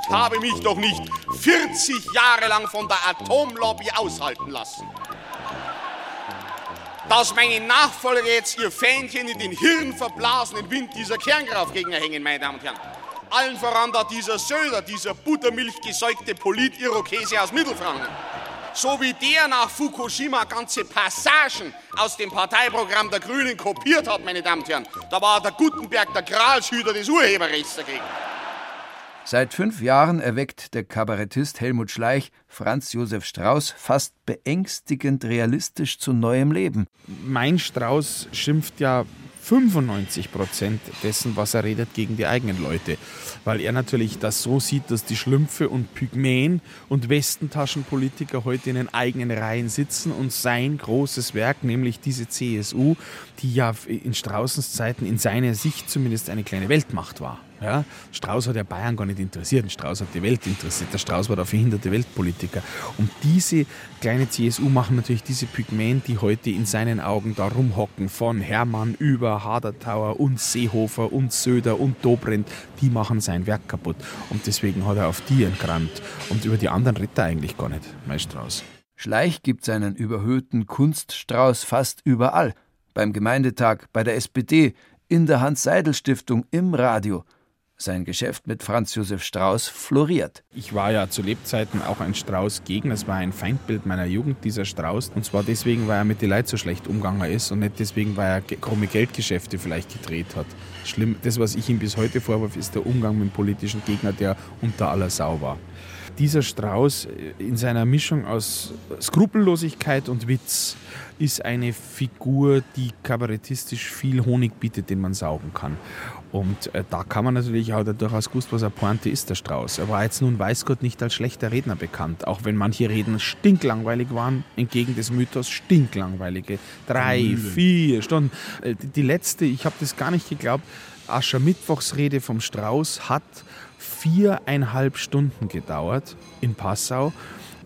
Ich habe mich doch nicht 40 Jahre lang von der Atomlobby aushalten lassen dass meine Nachfolger jetzt ihr Fähnchen in den hirnverblasenen Wind dieser Kernkraftgegner hängen, meine Damen und Herren. Allen voran da dieser Söder, dieser buttermilchgesäugte Polit-Irokese aus Mittelfranken. So wie der nach Fukushima ganze Passagen aus dem Parteiprogramm der Grünen kopiert hat, meine Damen und Herren. Da war der Gutenberg der Gralshüter des Urheberrechts dagegen. Seit fünf Jahren erweckt der Kabarettist Helmut Schleich Franz Josef Strauß fast beängstigend realistisch zu neuem Leben. Mein Strauß schimpft ja 95 Prozent dessen, was er redet, gegen die eigenen Leute. Weil er natürlich das so sieht, dass die Schlümpfe und Pygmäen und Westentaschenpolitiker heute in den eigenen Reihen sitzen und sein großes Werk, nämlich diese CSU, die ja in Straußens Zeiten in seiner Sicht zumindest eine kleine Weltmacht war. Ja, Strauß hat ja Bayern gar nicht interessiert. Strauß hat die Welt interessiert. Der Strauß war der verhinderte Weltpolitiker. Und diese kleine CSU machen natürlich diese Pygmäen, die heute in seinen Augen da rumhocken, von Hermann über Hadertauer und Seehofer und Söder und Dobrindt, die machen sein Werk kaputt. Und deswegen hat er auf die entgrammt. Und über die anderen redet er eigentlich gar nicht, mein Strauß. Schleich gibt seinen überhöhten Kunststrauß fast überall. Beim Gemeindetag, bei der SPD, in der Hans-Seidel-Stiftung, im Radio – sein Geschäft mit Franz Josef Strauß floriert. Ich war ja zu Lebzeiten auch ein Strauß-Gegner. Es war ein Feindbild meiner Jugend, dieser Strauß. Und zwar deswegen, weil er mit den Leuten so schlecht umgegangen ist und nicht deswegen, weil er krumme Geldgeschäfte vielleicht gedreht hat. Schlimm, das, was ich ihm bis heute vorwerfe, ist der Umgang mit dem politischen Gegner, der unter aller Sau war dieser Strauß in seiner Mischung aus Skrupellosigkeit und Witz ist eine Figur, die kabarettistisch viel Honig bietet, den man saugen kann. Und äh, da kann man natürlich auch durchaus gewusst, was eine Pointe ist, der Strauß. Er war jetzt nun, weiß Gott, nicht als schlechter Redner bekannt, auch wenn manche Reden stinklangweilig waren, entgegen des Mythos stinklangweilige. Drei, Mühle. vier Stunden. Äh, die letzte, ich habe das gar nicht geglaubt, Aschermittwochsrede vom Strauß hat viereinhalb Stunden gedauert in Passau.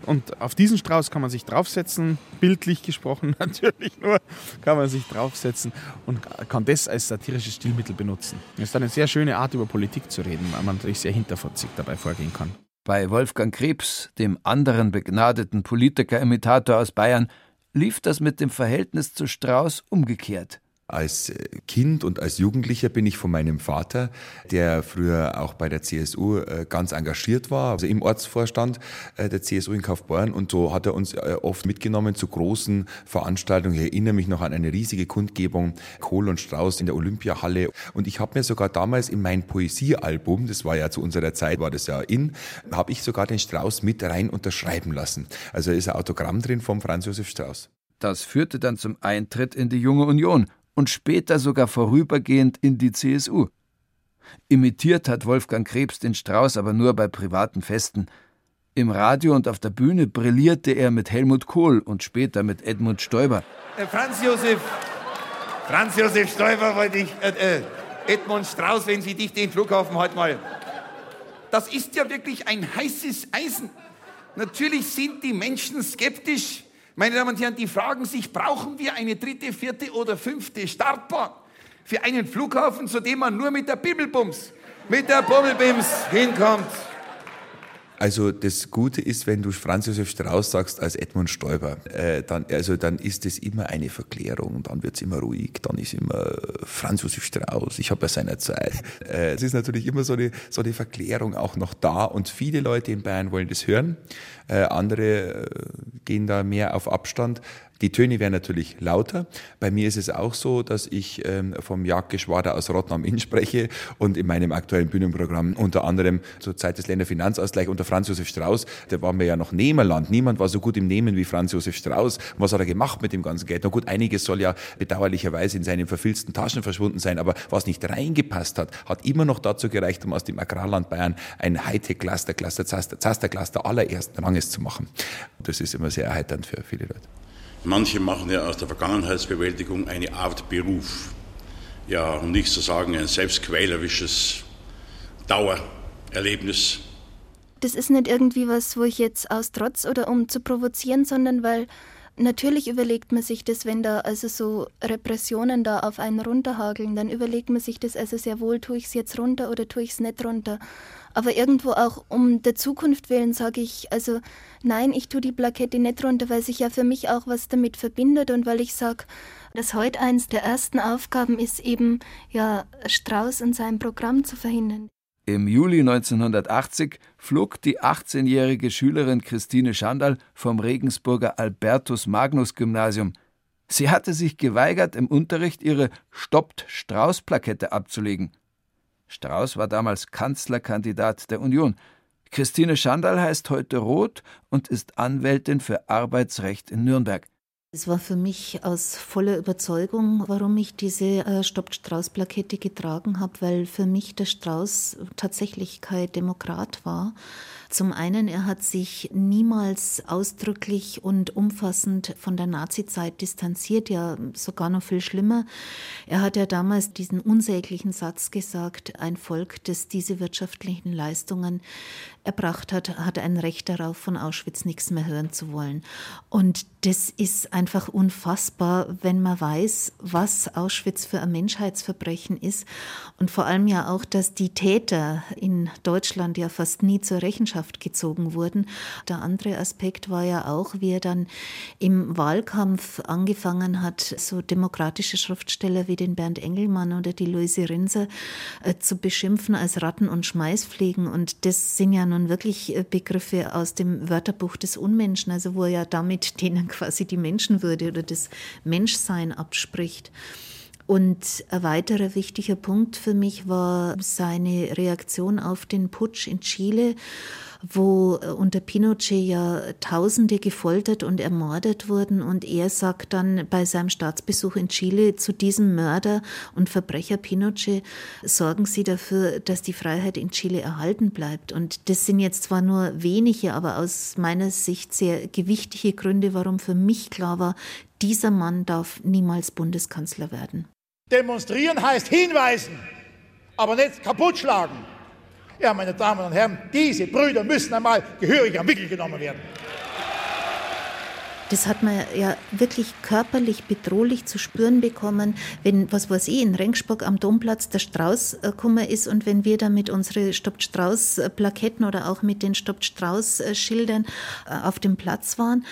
Und auf diesen Strauß kann man sich draufsetzen, bildlich gesprochen natürlich nur, kann man sich draufsetzen und kann das als satirisches Stilmittel benutzen. Das ist eine sehr schöne Art, über Politik zu reden, weil man natürlich sehr hinterfotzig dabei vorgehen kann. Bei Wolfgang Krebs, dem anderen begnadeten Politiker-Imitator aus Bayern, lief das mit dem Verhältnis zu Strauß umgekehrt. Als äh, Kind und als Jugendlicher bin ich von meinem Vater, der früher auch bei der CSU äh, ganz engagiert war, also im Ortsvorstand äh, der CSU in Kaufbeuren. Und so hat er uns oft mitgenommen zu großen Veranstaltungen. Ich erinnere mich noch an eine riesige Kundgebung Kohl und Strauß in der Olympiahalle. Und ich habe mir sogar damals in mein Poesiealbum, das war ja zu unserer Zeit, war das ja in, habe ich sogar den Strauß mit rein unterschreiben lassen. Also ist ein Autogramm drin vom Franz Josef Strauß. Das führte dann zum Eintritt in die Junge Union und später sogar vorübergehend in die CSU. Imitiert hat Wolfgang Krebs den Strauß aber nur bei privaten Festen. Im Radio und auf der Bühne brillierte er mit Helmut Kohl und später mit Edmund Stoiber. Äh, Franz Josef, Franz Josef Stoiber wollte ich, äh, äh, Edmund Strauß, wenn Sie dich den Flughafen heute mal. Das ist ja wirklich ein heißes Eisen. Natürlich sind die Menschen skeptisch, meine Damen und Herren, die fragen sich, brauchen wir eine dritte, vierte oder fünfte Startbahn für einen Flughafen, zu dem man nur mit der Bibelbums, mit der Bummelbims hinkommt? Also das Gute ist, wenn du Franz Josef Strauß sagst als Edmund Stoiber, äh, dann, also dann ist es immer eine Verklärung, dann wird es immer ruhig, dann ist immer Franz Josef Strauß, ich habe ja seiner Zeit. Äh, es ist natürlich immer so eine, so eine Verklärung auch noch da und viele Leute in Bayern wollen das hören, äh, andere äh, gehen da mehr auf Abstand. Die Töne werden natürlich lauter. Bei mir ist es auch so, dass ich ähm, vom Jagdgeschwader aus Rottnam am Inn spreche und in meinem aktuellen Bühnenprogramm unter anderem zur Zeit des Länderfinanzausgleichs unter Franz Josef Strauß, da waren wir ja noch Nehmerland. Niemand war so gut im Nehmen wie Franz Josef Strauß. Was hat er gemacht mit dem ganzen Geld? Na gut, einiges soll ja bedauerlicherweise in seinen verfilzten Taschen verschwunden sein, aber was nicht reingepasst hat, hat immer noch dazu gereicht, um aus dem Agrarland Bayern ein Hightech-Cluster, Cluster, Zaster-Cluster allerersten Ranges zu machen. Das ist immer sehr erheiternd für viele Leute. Manche machen ja aus der Vergangenheitsbewältigung eine Art Beruf. Ja, um nicht zu sagen, ein selbstquälerisches Dauererlebnis. Das ist nicht irgendwie was, wo ich jetzt aus Trotz oder um zu provozieren, sondern weil natürlich überlegt man sich das, wenn da also so Repressionen da auf einen runterhageln, dann überlegt man sich das also sehr wohl, tue ich es jetzt runter oder tue ich es nicht runter. Aber irgendwo auch um der Zukunft willen sage ich, also nein, ich tue die Plakette nicht runter, weil sich ja für mich auch was damit verbindet und weil ich sage, dass heute eins der ersten Aufgaben ist, eben ja Strauß und sein Programm zu verhindern. Im Juli 1980 flog die 18-jährige Schülerin Christine Schandal vom Regensburger Albertus Magnus Gymnasium. Sie hatte sich geweigert, im Unterricht ihre Stoppt Strauß-Plakette abzulegen. Strauß war damals Kanzlerkandidat der Union. Christine Schandal heißt heute Roth und ist Anwältin für Arbeitsrecht in Nürnberg. Es war für mich aus voller Überzeugung, warum ich diese äh, Stoppt Strauß-Plakette getragen habe, weil für mich der Strauß tatsächlich kein Demokrat war. Zum einen, er hat sich niemals ausdrücklich und umfassend von der Nazizeit distanziert, ja sogar noch viel schlimmer. Er hat ja damals diesen unsäglichen Satz gesagt, ein Volk, das diese wirtschaftlichen Leistungen erbracht hat, hat ein Recht darauf, von Auschwitz nichts mehr hören zu wollen. Und das ist einfach unfassbar, wenn man weiß, was Auschwitz für ein Menschheitsverbrechen ist. Und vor allem ja auch, dass die Täter in Deutschland ja fast nie zur Rechenschaft gezogen wurden. Der andere Aspekt war ja auch, wie er dann im Wahlkampf angefangen hat, so demokratische Schriftsteller wie den Bernd Engelmann oder die Luise Rinser äh, zu beschimpfen als Ratten und Schmeißfliegen. Und das sind ja nun wirklich äh, Begriffe aus dem Wörterbuch des Unmenschen, also wo er ja damit denen quasi die Menschenwürde oder das Menschsein abspricht. Und ein weiterer wichtiger Punkt für mich war seine Reaktion auf den Putsch in Chile wo äh, unter Pinochet ja Tausende gefoltert und ermordet wurden. Und er sagt dann bei seinem Staatsbesuch in Chile zu diesem Mörder und Verbrecher Pinochet, sorgen Sie dafür, dass die Freiheit in Chile erhalten bleibt. Und das sind jetzt zwar nur wenige, aber aus meiner Sicht sehr gewichtige Gründe, warum für mich klar war, dieser Mann darf niemals Bundeskanzler werden. Demonstrieren heißt hinweisen, aber nicht kaputtschlagen. Ja, meine Damen und Herren, diese Brüder müssen einmal gehörig am Wickel genommen werden. Das hat man ja wirklich körperlich bedrohlich zu spüren bekommen, wenn, was weiß ich, in Rengsburg am Domplatz der Strauß gekommen ist und wenn wir da mit unseren Stoppt Strauß-Plaketten oder auch mit den Stoppt Strauß-Schildern äh, auf dem Platz waren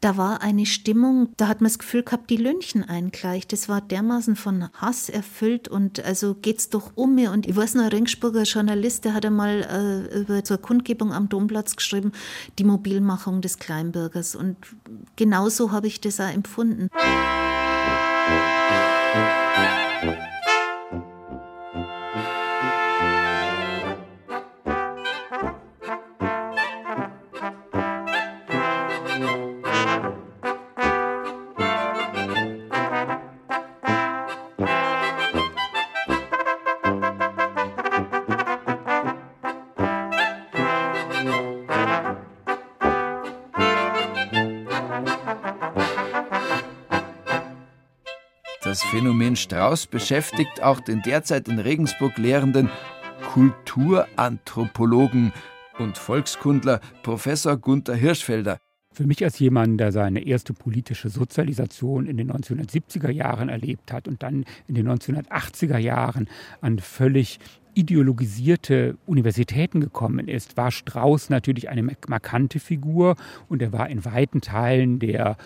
da war eine Stimmung, da hat man das Gefühl gehabt, die Lünchen eingleich. Das war dermaßen von Hass erfüllt und also geht's doch um mir. Und ich weiß noch, ein Ringsburger Journalist, der hat einmal äh, über zur Kundgebung am Domplatz geschrieben, die Mobilmachung des Kleinbürgers. Und genauso habe ich das auch empfunden. Strauß beschäftigt auch den derzeit in Regensburg lehrenden Kulturanthropologen und Volkskundler Professor Gunther Hirschfelder. Für mich als jemand, der seine erste politische Sozialisation in den 1970er Jahren erlebt hat und dann in den 1980er Jahren an völlig ideologisierte Universitäten gekommen ist, war Strauß natürlich eine markante Figur und er war in weiten Teilen der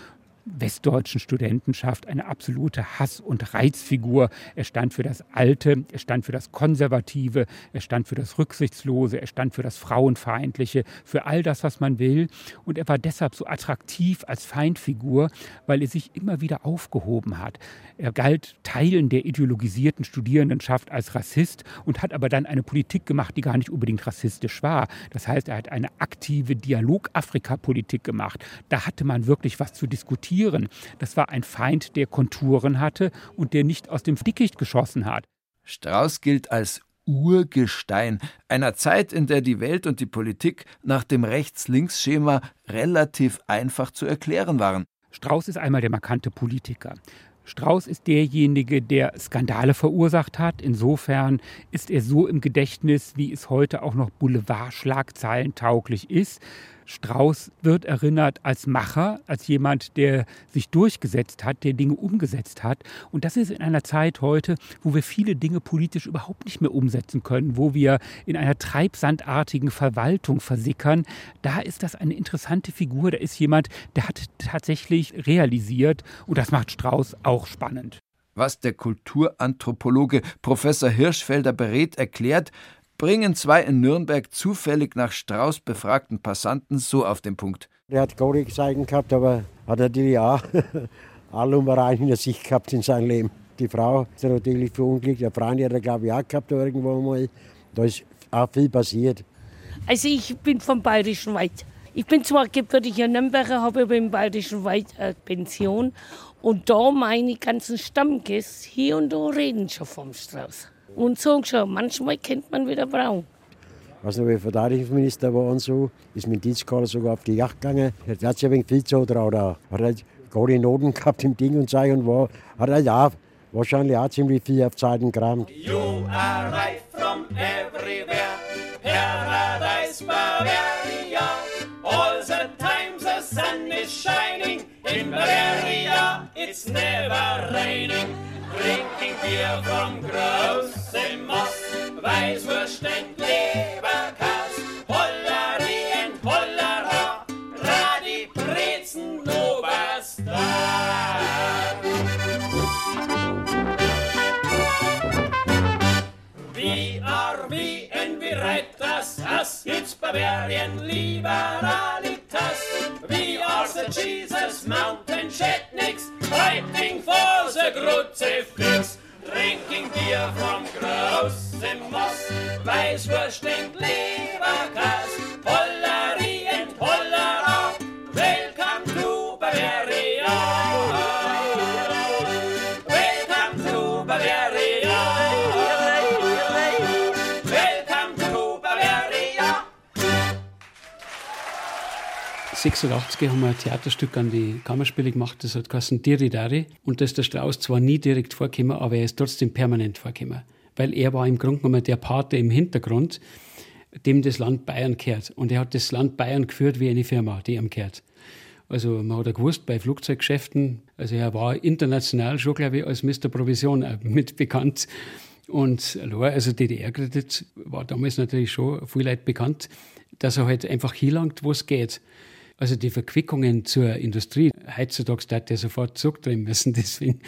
westdeutschen Studentenschaft eine absolute Hass- und Reizfigur. Er stand für das Alte, er stand für das Konservative, er stand für das Rücksichtslose, er stand für das Frauenfeindliche, für all das, was man will. Und er war deshalb so attraktiv als Feindfigur, weil er sich immer wieder aufgehoben hat. Er galt Teilen der ideologisierten Studierendenschaft als Rassist und hat aber dann eine Politik gemacht, die gar nicht unbedingt rassistisch war. Das heißt, er hat eine aktive Dialog-Afrika-Politik gemacht. Da hatte man wirklich was zu diskutieren Tieren. Das war ein Feind, der Konturen hatte und der nicht aus dem Dickicht geschossen hat. Strauß gilt als Urgestein einer Zeit, in der die Welt und die Politik nach dem Rechts-Links-Schema relativ einfach zu erklären waren. Strauß ist einmal der markante Politiker. Strauß ist derjenige, der Skandale verursacht hat. Insofern ist er so im Gedächtnis, wie es heute auch noch Boulevardschlagzeilen tauglich ist. Strauß wird erinnert als Macher, als jemand, der sich durchgesetzt hat, der Dinge umgesetzt hat. Und das ist in einer Zeit heute, wo wir viele Dinge politisch überhaupt nicht mehr umsetzen können, wo wir in einer treibsandartigen Verwaltung versickern. Da ist das eine interessante Figur. Da ist jemand, der hat tatsächlich realisiert. Und das macht Strauß auch spannend. Was der Kulturanthropologe Professor Hirschfelder berät, erklärt, bringen zwei in Nürnberg zufällig nach Strauß befragten Passanten so auf den Punkt. Er hat Gorik zeigen gehabt, aber hat natürlich auch Allumbereich in der Sicht gehabt in seinem Leben. Die Frau ist natürlich verunglückt. Der Freund hat er, glaube ich, auch gehabt irgendwo mal. Da ist auch viel passiert. Also ich bin vom Bayerischen Wald. Ich bin zwar gebürtiger Nürnberger, habe aber im Bayerischen Wald eine Pension. Und da meine ganzen Stammgäste hier und da reden schon vom Strauß und sagen schon, manchmal kennt man wieder Braun. Was noch, wie Verteidigungsminister war und so, ist mit Dienstkader sogar auf die Yacht gegangen. Er hat sich ein wenig viel zutraut. Er hat halt gerade Noten gehabt im Ding und so und war, hat halt auch wahrscheinlich auch ziemlich viel auf Zeiten gekramt. You arrive from everywhere, Paradise Bavaria. All the time the sun is shining, in Bavaria it's never raining. Beer from großem Moss, Weißwurst and Leberkass, Hollerie and Hollera, Radi, Brezen, Oberstar. We and we write das Hass, it's Bavarian Liberalitas. We are the Jesus Mountain Chetniks, fighting for the crucifix. Drinking beer from großem Moss, Weißwurst and Leberkass, 86 haben wir ein Theaterstück an die Kammerspiele gemacht, das hat geheißen Diridari. Und da ist der Strauß zwar nie direkt vorgekommen, aber er ist trotzdem permanent vorgekommen. Weil er war im Grunde genommen der Pate im Hintergrund, dem das Land Bayern gehört. Und er hat das Land Bayern geführt wie eine Firma, die ihm gehört. Also man hat ja gewusst, bei Flugzeuggeschäften, also er war international schon, glaube ich, als Mr. Provision mit bekannt. Und also DDR-Kredit war damals natürlich schon viel Leute bekannt, dass er halt einfach hinlangt, wo es geht. Also die Verquickungen zur Industrie, heutzutage darf der sofort zurückdrehen müssen, deswegen,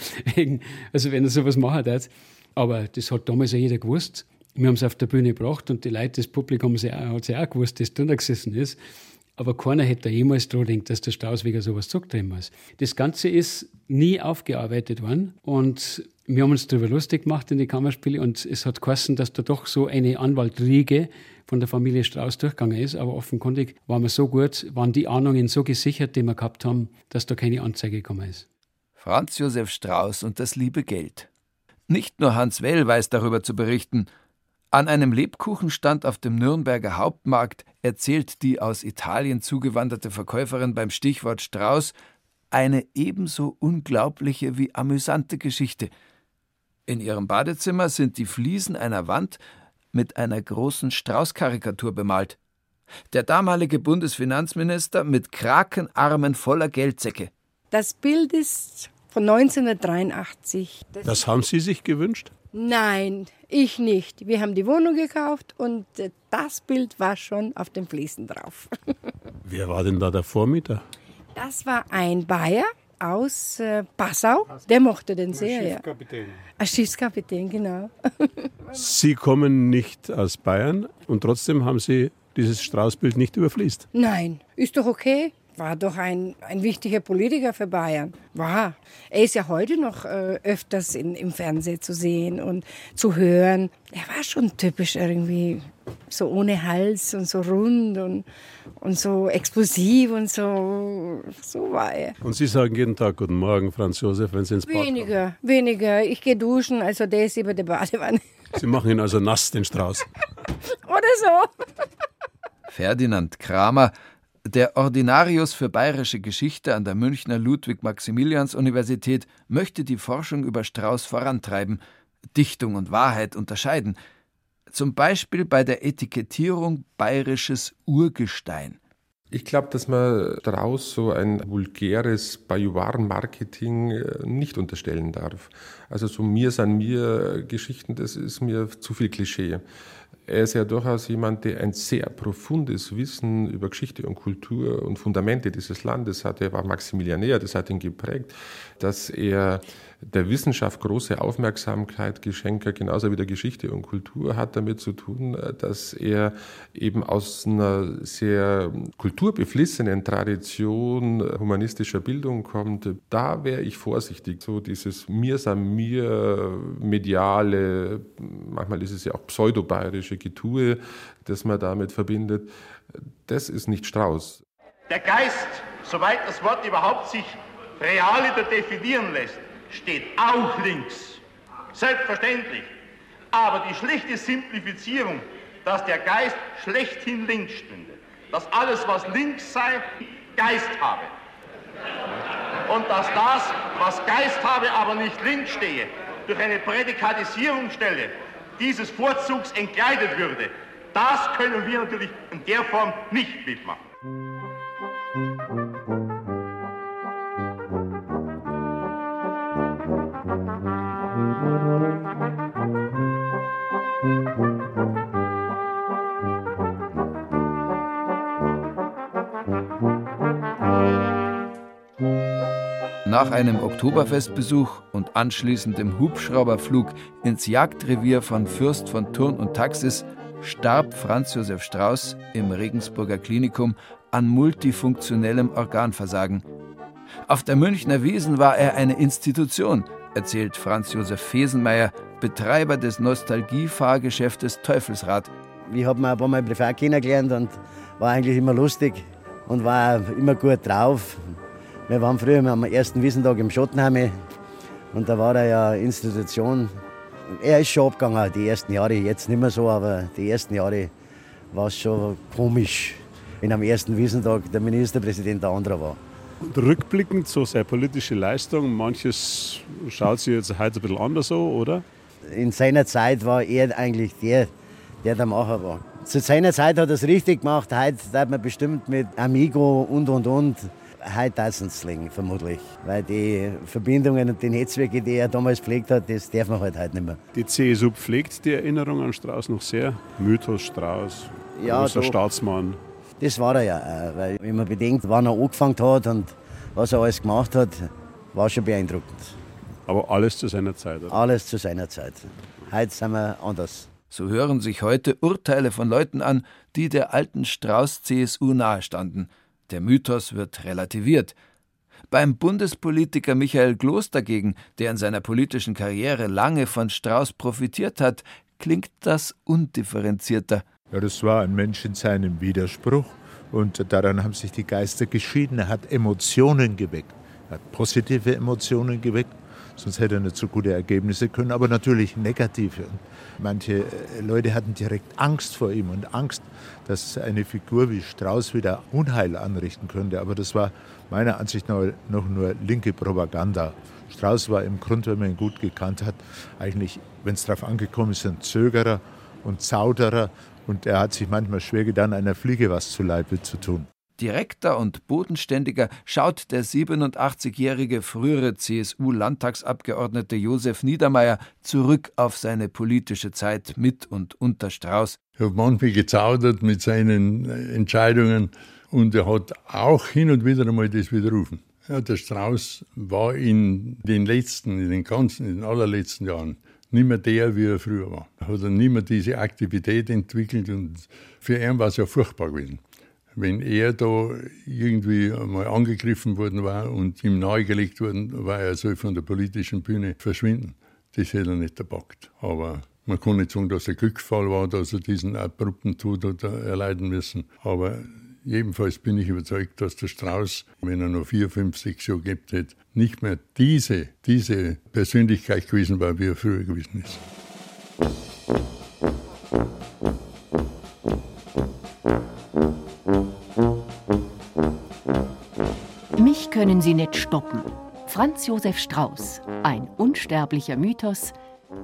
also wenn er sowas machen darf. Aber das hat damals ja jeder gewusst. Wir haben es auf der Bühne gebracht und die Leute, das Publikum hat es ja auch gewusst, das drunter gesessen ist. Aber keiner hätte jemals dran gedacht, dass der Stausweger sowas zurückdrehen muss. Das Ganze ist nie aufgearbeitet worden und wir haben uns darüber lustig gemacht in die Kammerspiele und es hat geheißen, dass da doch so eine Anwaltriege von der Familie Strauß durchgegangen ist. Aber offenkundig waren wir so gut, waren die Ahnungen so gesichert, die wir gehabt haben, dass da keine Anzeige gekommen ist. Franz Josef Strauß und das liebe Geld. Nicht nur Hans Well weiß darüber zu berichten. An einem Lebkuchenstand auf dem Nürnberger Hauptmarkt erzählt die aus Italien zugewanderte Verkäuferin beim Stichwort Strauß eine ebenso unglaubliche wie amüsante Geschichte. In ihrem Badezimmer sind die Fliesen einer Wand mit einer großen Strauß-Karikatur bemalt. Der damalige Bundesfinanzminister mit Krakenarmen voller Geldsäcke. Das Bild ist von 1983. Das, das haben Sie sich gewünscht? Nein, ich nicht. Wir haben die Wohnung gekauft und äh, das Bild war schon auf den Fliesen drauf. Wer war denn da der Vormieter? Das war ein Bayer aus äh, Passau. Der mochte den sehr. Ein Schiffskapitän. Ja. Ein Schiffskapitän, genau. Sie kommen nicht aus Bayern und trotzdem haben Sie dieses Straußbild nicht überfließt. Nein, ist doch okay war doch ein, ein wichtiger Politiker für Bayern. War. Er ist ja heute noch äh, öfters in, im Fernsehen zu sehen und zu hören. Er war schon typisch irgendwie so ohne Hals und so rund und, und so explosiv und so, so war er. Und Sie sagen jeden Tag Guten Morgen, Franz Josef, wenn Sie ins Bad Weniger, kommen. weniger. Ich gehe duschen, also der ist über der Badewanne. Sie machen ihn also nass, den Strauß. Oder so. Ferdinand Kramer der Ordinarius für bayerische Geschichte an der Münchner Ludwig-Maximilians-Universität möchte die Forschung über Strauß vorantreiben, Dichtung und Wahrheit unterscheiden, zum Beispiel bei der Etikettierung bayerisches Urgestein. Ich glaube, dass man daraus so ein vulgäres Bajuwaren-Marketing äh, nicht unterstellen darf. Also so mir san mir Geschichten, das ist mir zu viel Klischee. Er ist ja durchaus jemand, der ein sehr profundes Wissen über Geschichte und Kultur und Fundamente dieses Landes hat. Er war Maximilianär, das hat ihn geprägt, dass er der Wissenschaft große Aufmerksamkeit geschenkt hat, genauso wie der Geschichte und Kultur hat damit zu tun, dass er eben aus einer sehr kulturbeflissenen Tradition humanistischer Bildung kommt. Da wäre ich vorsichtig. So dieses Mir san mir mediale, manchmal ist es ja auch pseudobayerische Getue, das man damit verbindet, das ist nicht Strauß. Der Geist, soweit das Wort überhaupt sich real definieren lässt, steht auch links. Selbstverständlich. Aber die schlichte Simplifizierung, dass der Geist schlechthin links stünde, dass alles, was links sei, Geist habe. Und dass das, was Geist habe, aber nicht links stehe, durch eine Prädikatisierungsstelle dieses Vorzugs entkleidet würde, das können wir natürlich in der Form nicht mitmachen. Nach einem Oktoberfestbesuch und anschließendem Hubschrauberflug ins Jagdrevier von Fürst von Thurn und Taxis starb Franz Josef Strauß im Regensburger Klinikum an multifunktionellem Organversagen. Auf der Münchner Wiesen war er eine Institution, erzählt Franz Josef Fesenmeier, Betreiber des Nostalgiefahrgeschäftes Teufelsrad. Ich habe ihn ein paar Mal privat kennengelernt und war eigentlich immer lustig und war immer gut drauf. Wir waren früher am ersten Wiesentag im Schottenheim und da war er ja Institution. Er ist schon abgegangen, die ersten Jahre, jetzt nicht mehr so, aber die ersten Jahre war es schon komisch, wenn am ersten Wiesentag der Ministerpräsident der andere war. Und rückblickend so seine politische Leistung, manches schaut sich jetzt heute ein bisschen anders so, oder? In seiner Zeit war er eigentlich der, der der Macher war. Zu seiner Zeit hat er es richtig gemacht, heute hat man bestimmt mit Amigo und und und heute Tausendslingen vermutlich. Weil die Verbindungen und die Netzwerke, die er damals gepflegt hat, das darf man halt heute nicht mehr. Die CSU pflegt die Erinnerung an Strauß noch sehr. Mythos Strauß, ja, großer doch. Staatsmann. Das war er ja auch, weil wenn man bedenkt, wann er angefangen hat und was er alles gemacht hat, war schon beeindruckend. Aber alles zu seiner Zeit. Oder? Alles zu seiner Zeit. Heute sind wir anders. So hören sich heute Urteile von Leuten an, die der alten Strauß-CSU nahestanden. Der Mythos wird relativiert. Beim Bundespolitiker Michael Gloß dagegen, der in seiner politischen Karriere lange von Strauß profitiert hat, klingt das undifferenzierter. Ja, das war ein Mensch in seinem Widerspruch und daran haben sich die Geister geschieden. Er hat Emotionen geweckt, er hat positive Emotionen geweckt, sonst hätte er nicht so gute Ergebnisse können, aber natürlich negative. Manche äh, Leute hatten direkt Angst vor ihm und Angst, dass eine Figur wie Strauß wieder Unheil anrichten könnte. Aber das war meiner Ansicht nach noch nur linke Propaganda. Strauß war im Grunde, wenn man ihn gut gekannt hat, eigentlich, wenn es darauf angekommen ist, ein Zögerer und Zauderer. Und er hat sich manchmal schwer getan, einer Fliege was zu Leibe zu tun. Direkter und bodenständiger schaut der 87-jährige frühere CSU-Landtagsabgeordnete Josef Niedermeyer zurück auf seine politische Zeit mit und unter Strauß. Er hat manchmal gezaudert mit seinen Entscheidungen und er hat auch hin und wieder einmal das widerrufen. Ja, der Strauß war in den letzten, in den ganzen, in den allerletzten Jahren nicht mehr der, wie er früher war. Er hat nicht mehr diese Aktivität entwickelt und für ihn war es ja furchtbar gewesen wenn er da irgendwie mal angegriffen worden war und ihm nahegelegt worden war, er soll von der politischen Bühne verschwinden. Das hätte er nicht gepackt. Aber man kann nicht sagen, dass er Glücksfall war, dass er diesen abrupten Tod hat erleiden müssen. Aber jedenfalls bin ich überzeugt, dass der Strauß, wenn er noch vier, fünf, sechs Jahre gehabt hätte, nicht mehr diese, diese Persönlichkeit gewesen war, wie er früher gewesen ist. Mich können Sie nicht stoppen. Franz Josef Strauß, ein unsterblicher Mythos.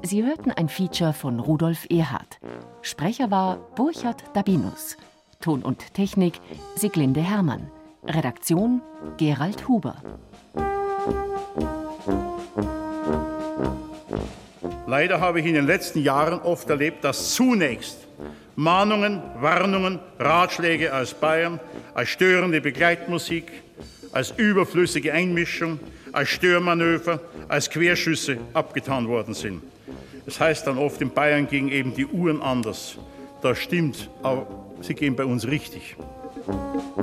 Sie hörten ein Feature von Rudolf Erhard. Sprecher war Burchard Dabinus. Ton und Technik Siglinde Hermann. Redaktion Gerald Huber. Leider habe ich in den letzten Jahren oft erlebt, dass zunächst Mahnungen, Warnungen, Ratschläge aus Bayern als störende Begleitmusik, als überflüssige Einmischung, als Störmanöver, als Querschüsse abgetan worden sind. Es das heißt dann oft, in Bayern gingen eben die Uhren anders. Das stimmt, aber sie gehen bei uns richtig. Musik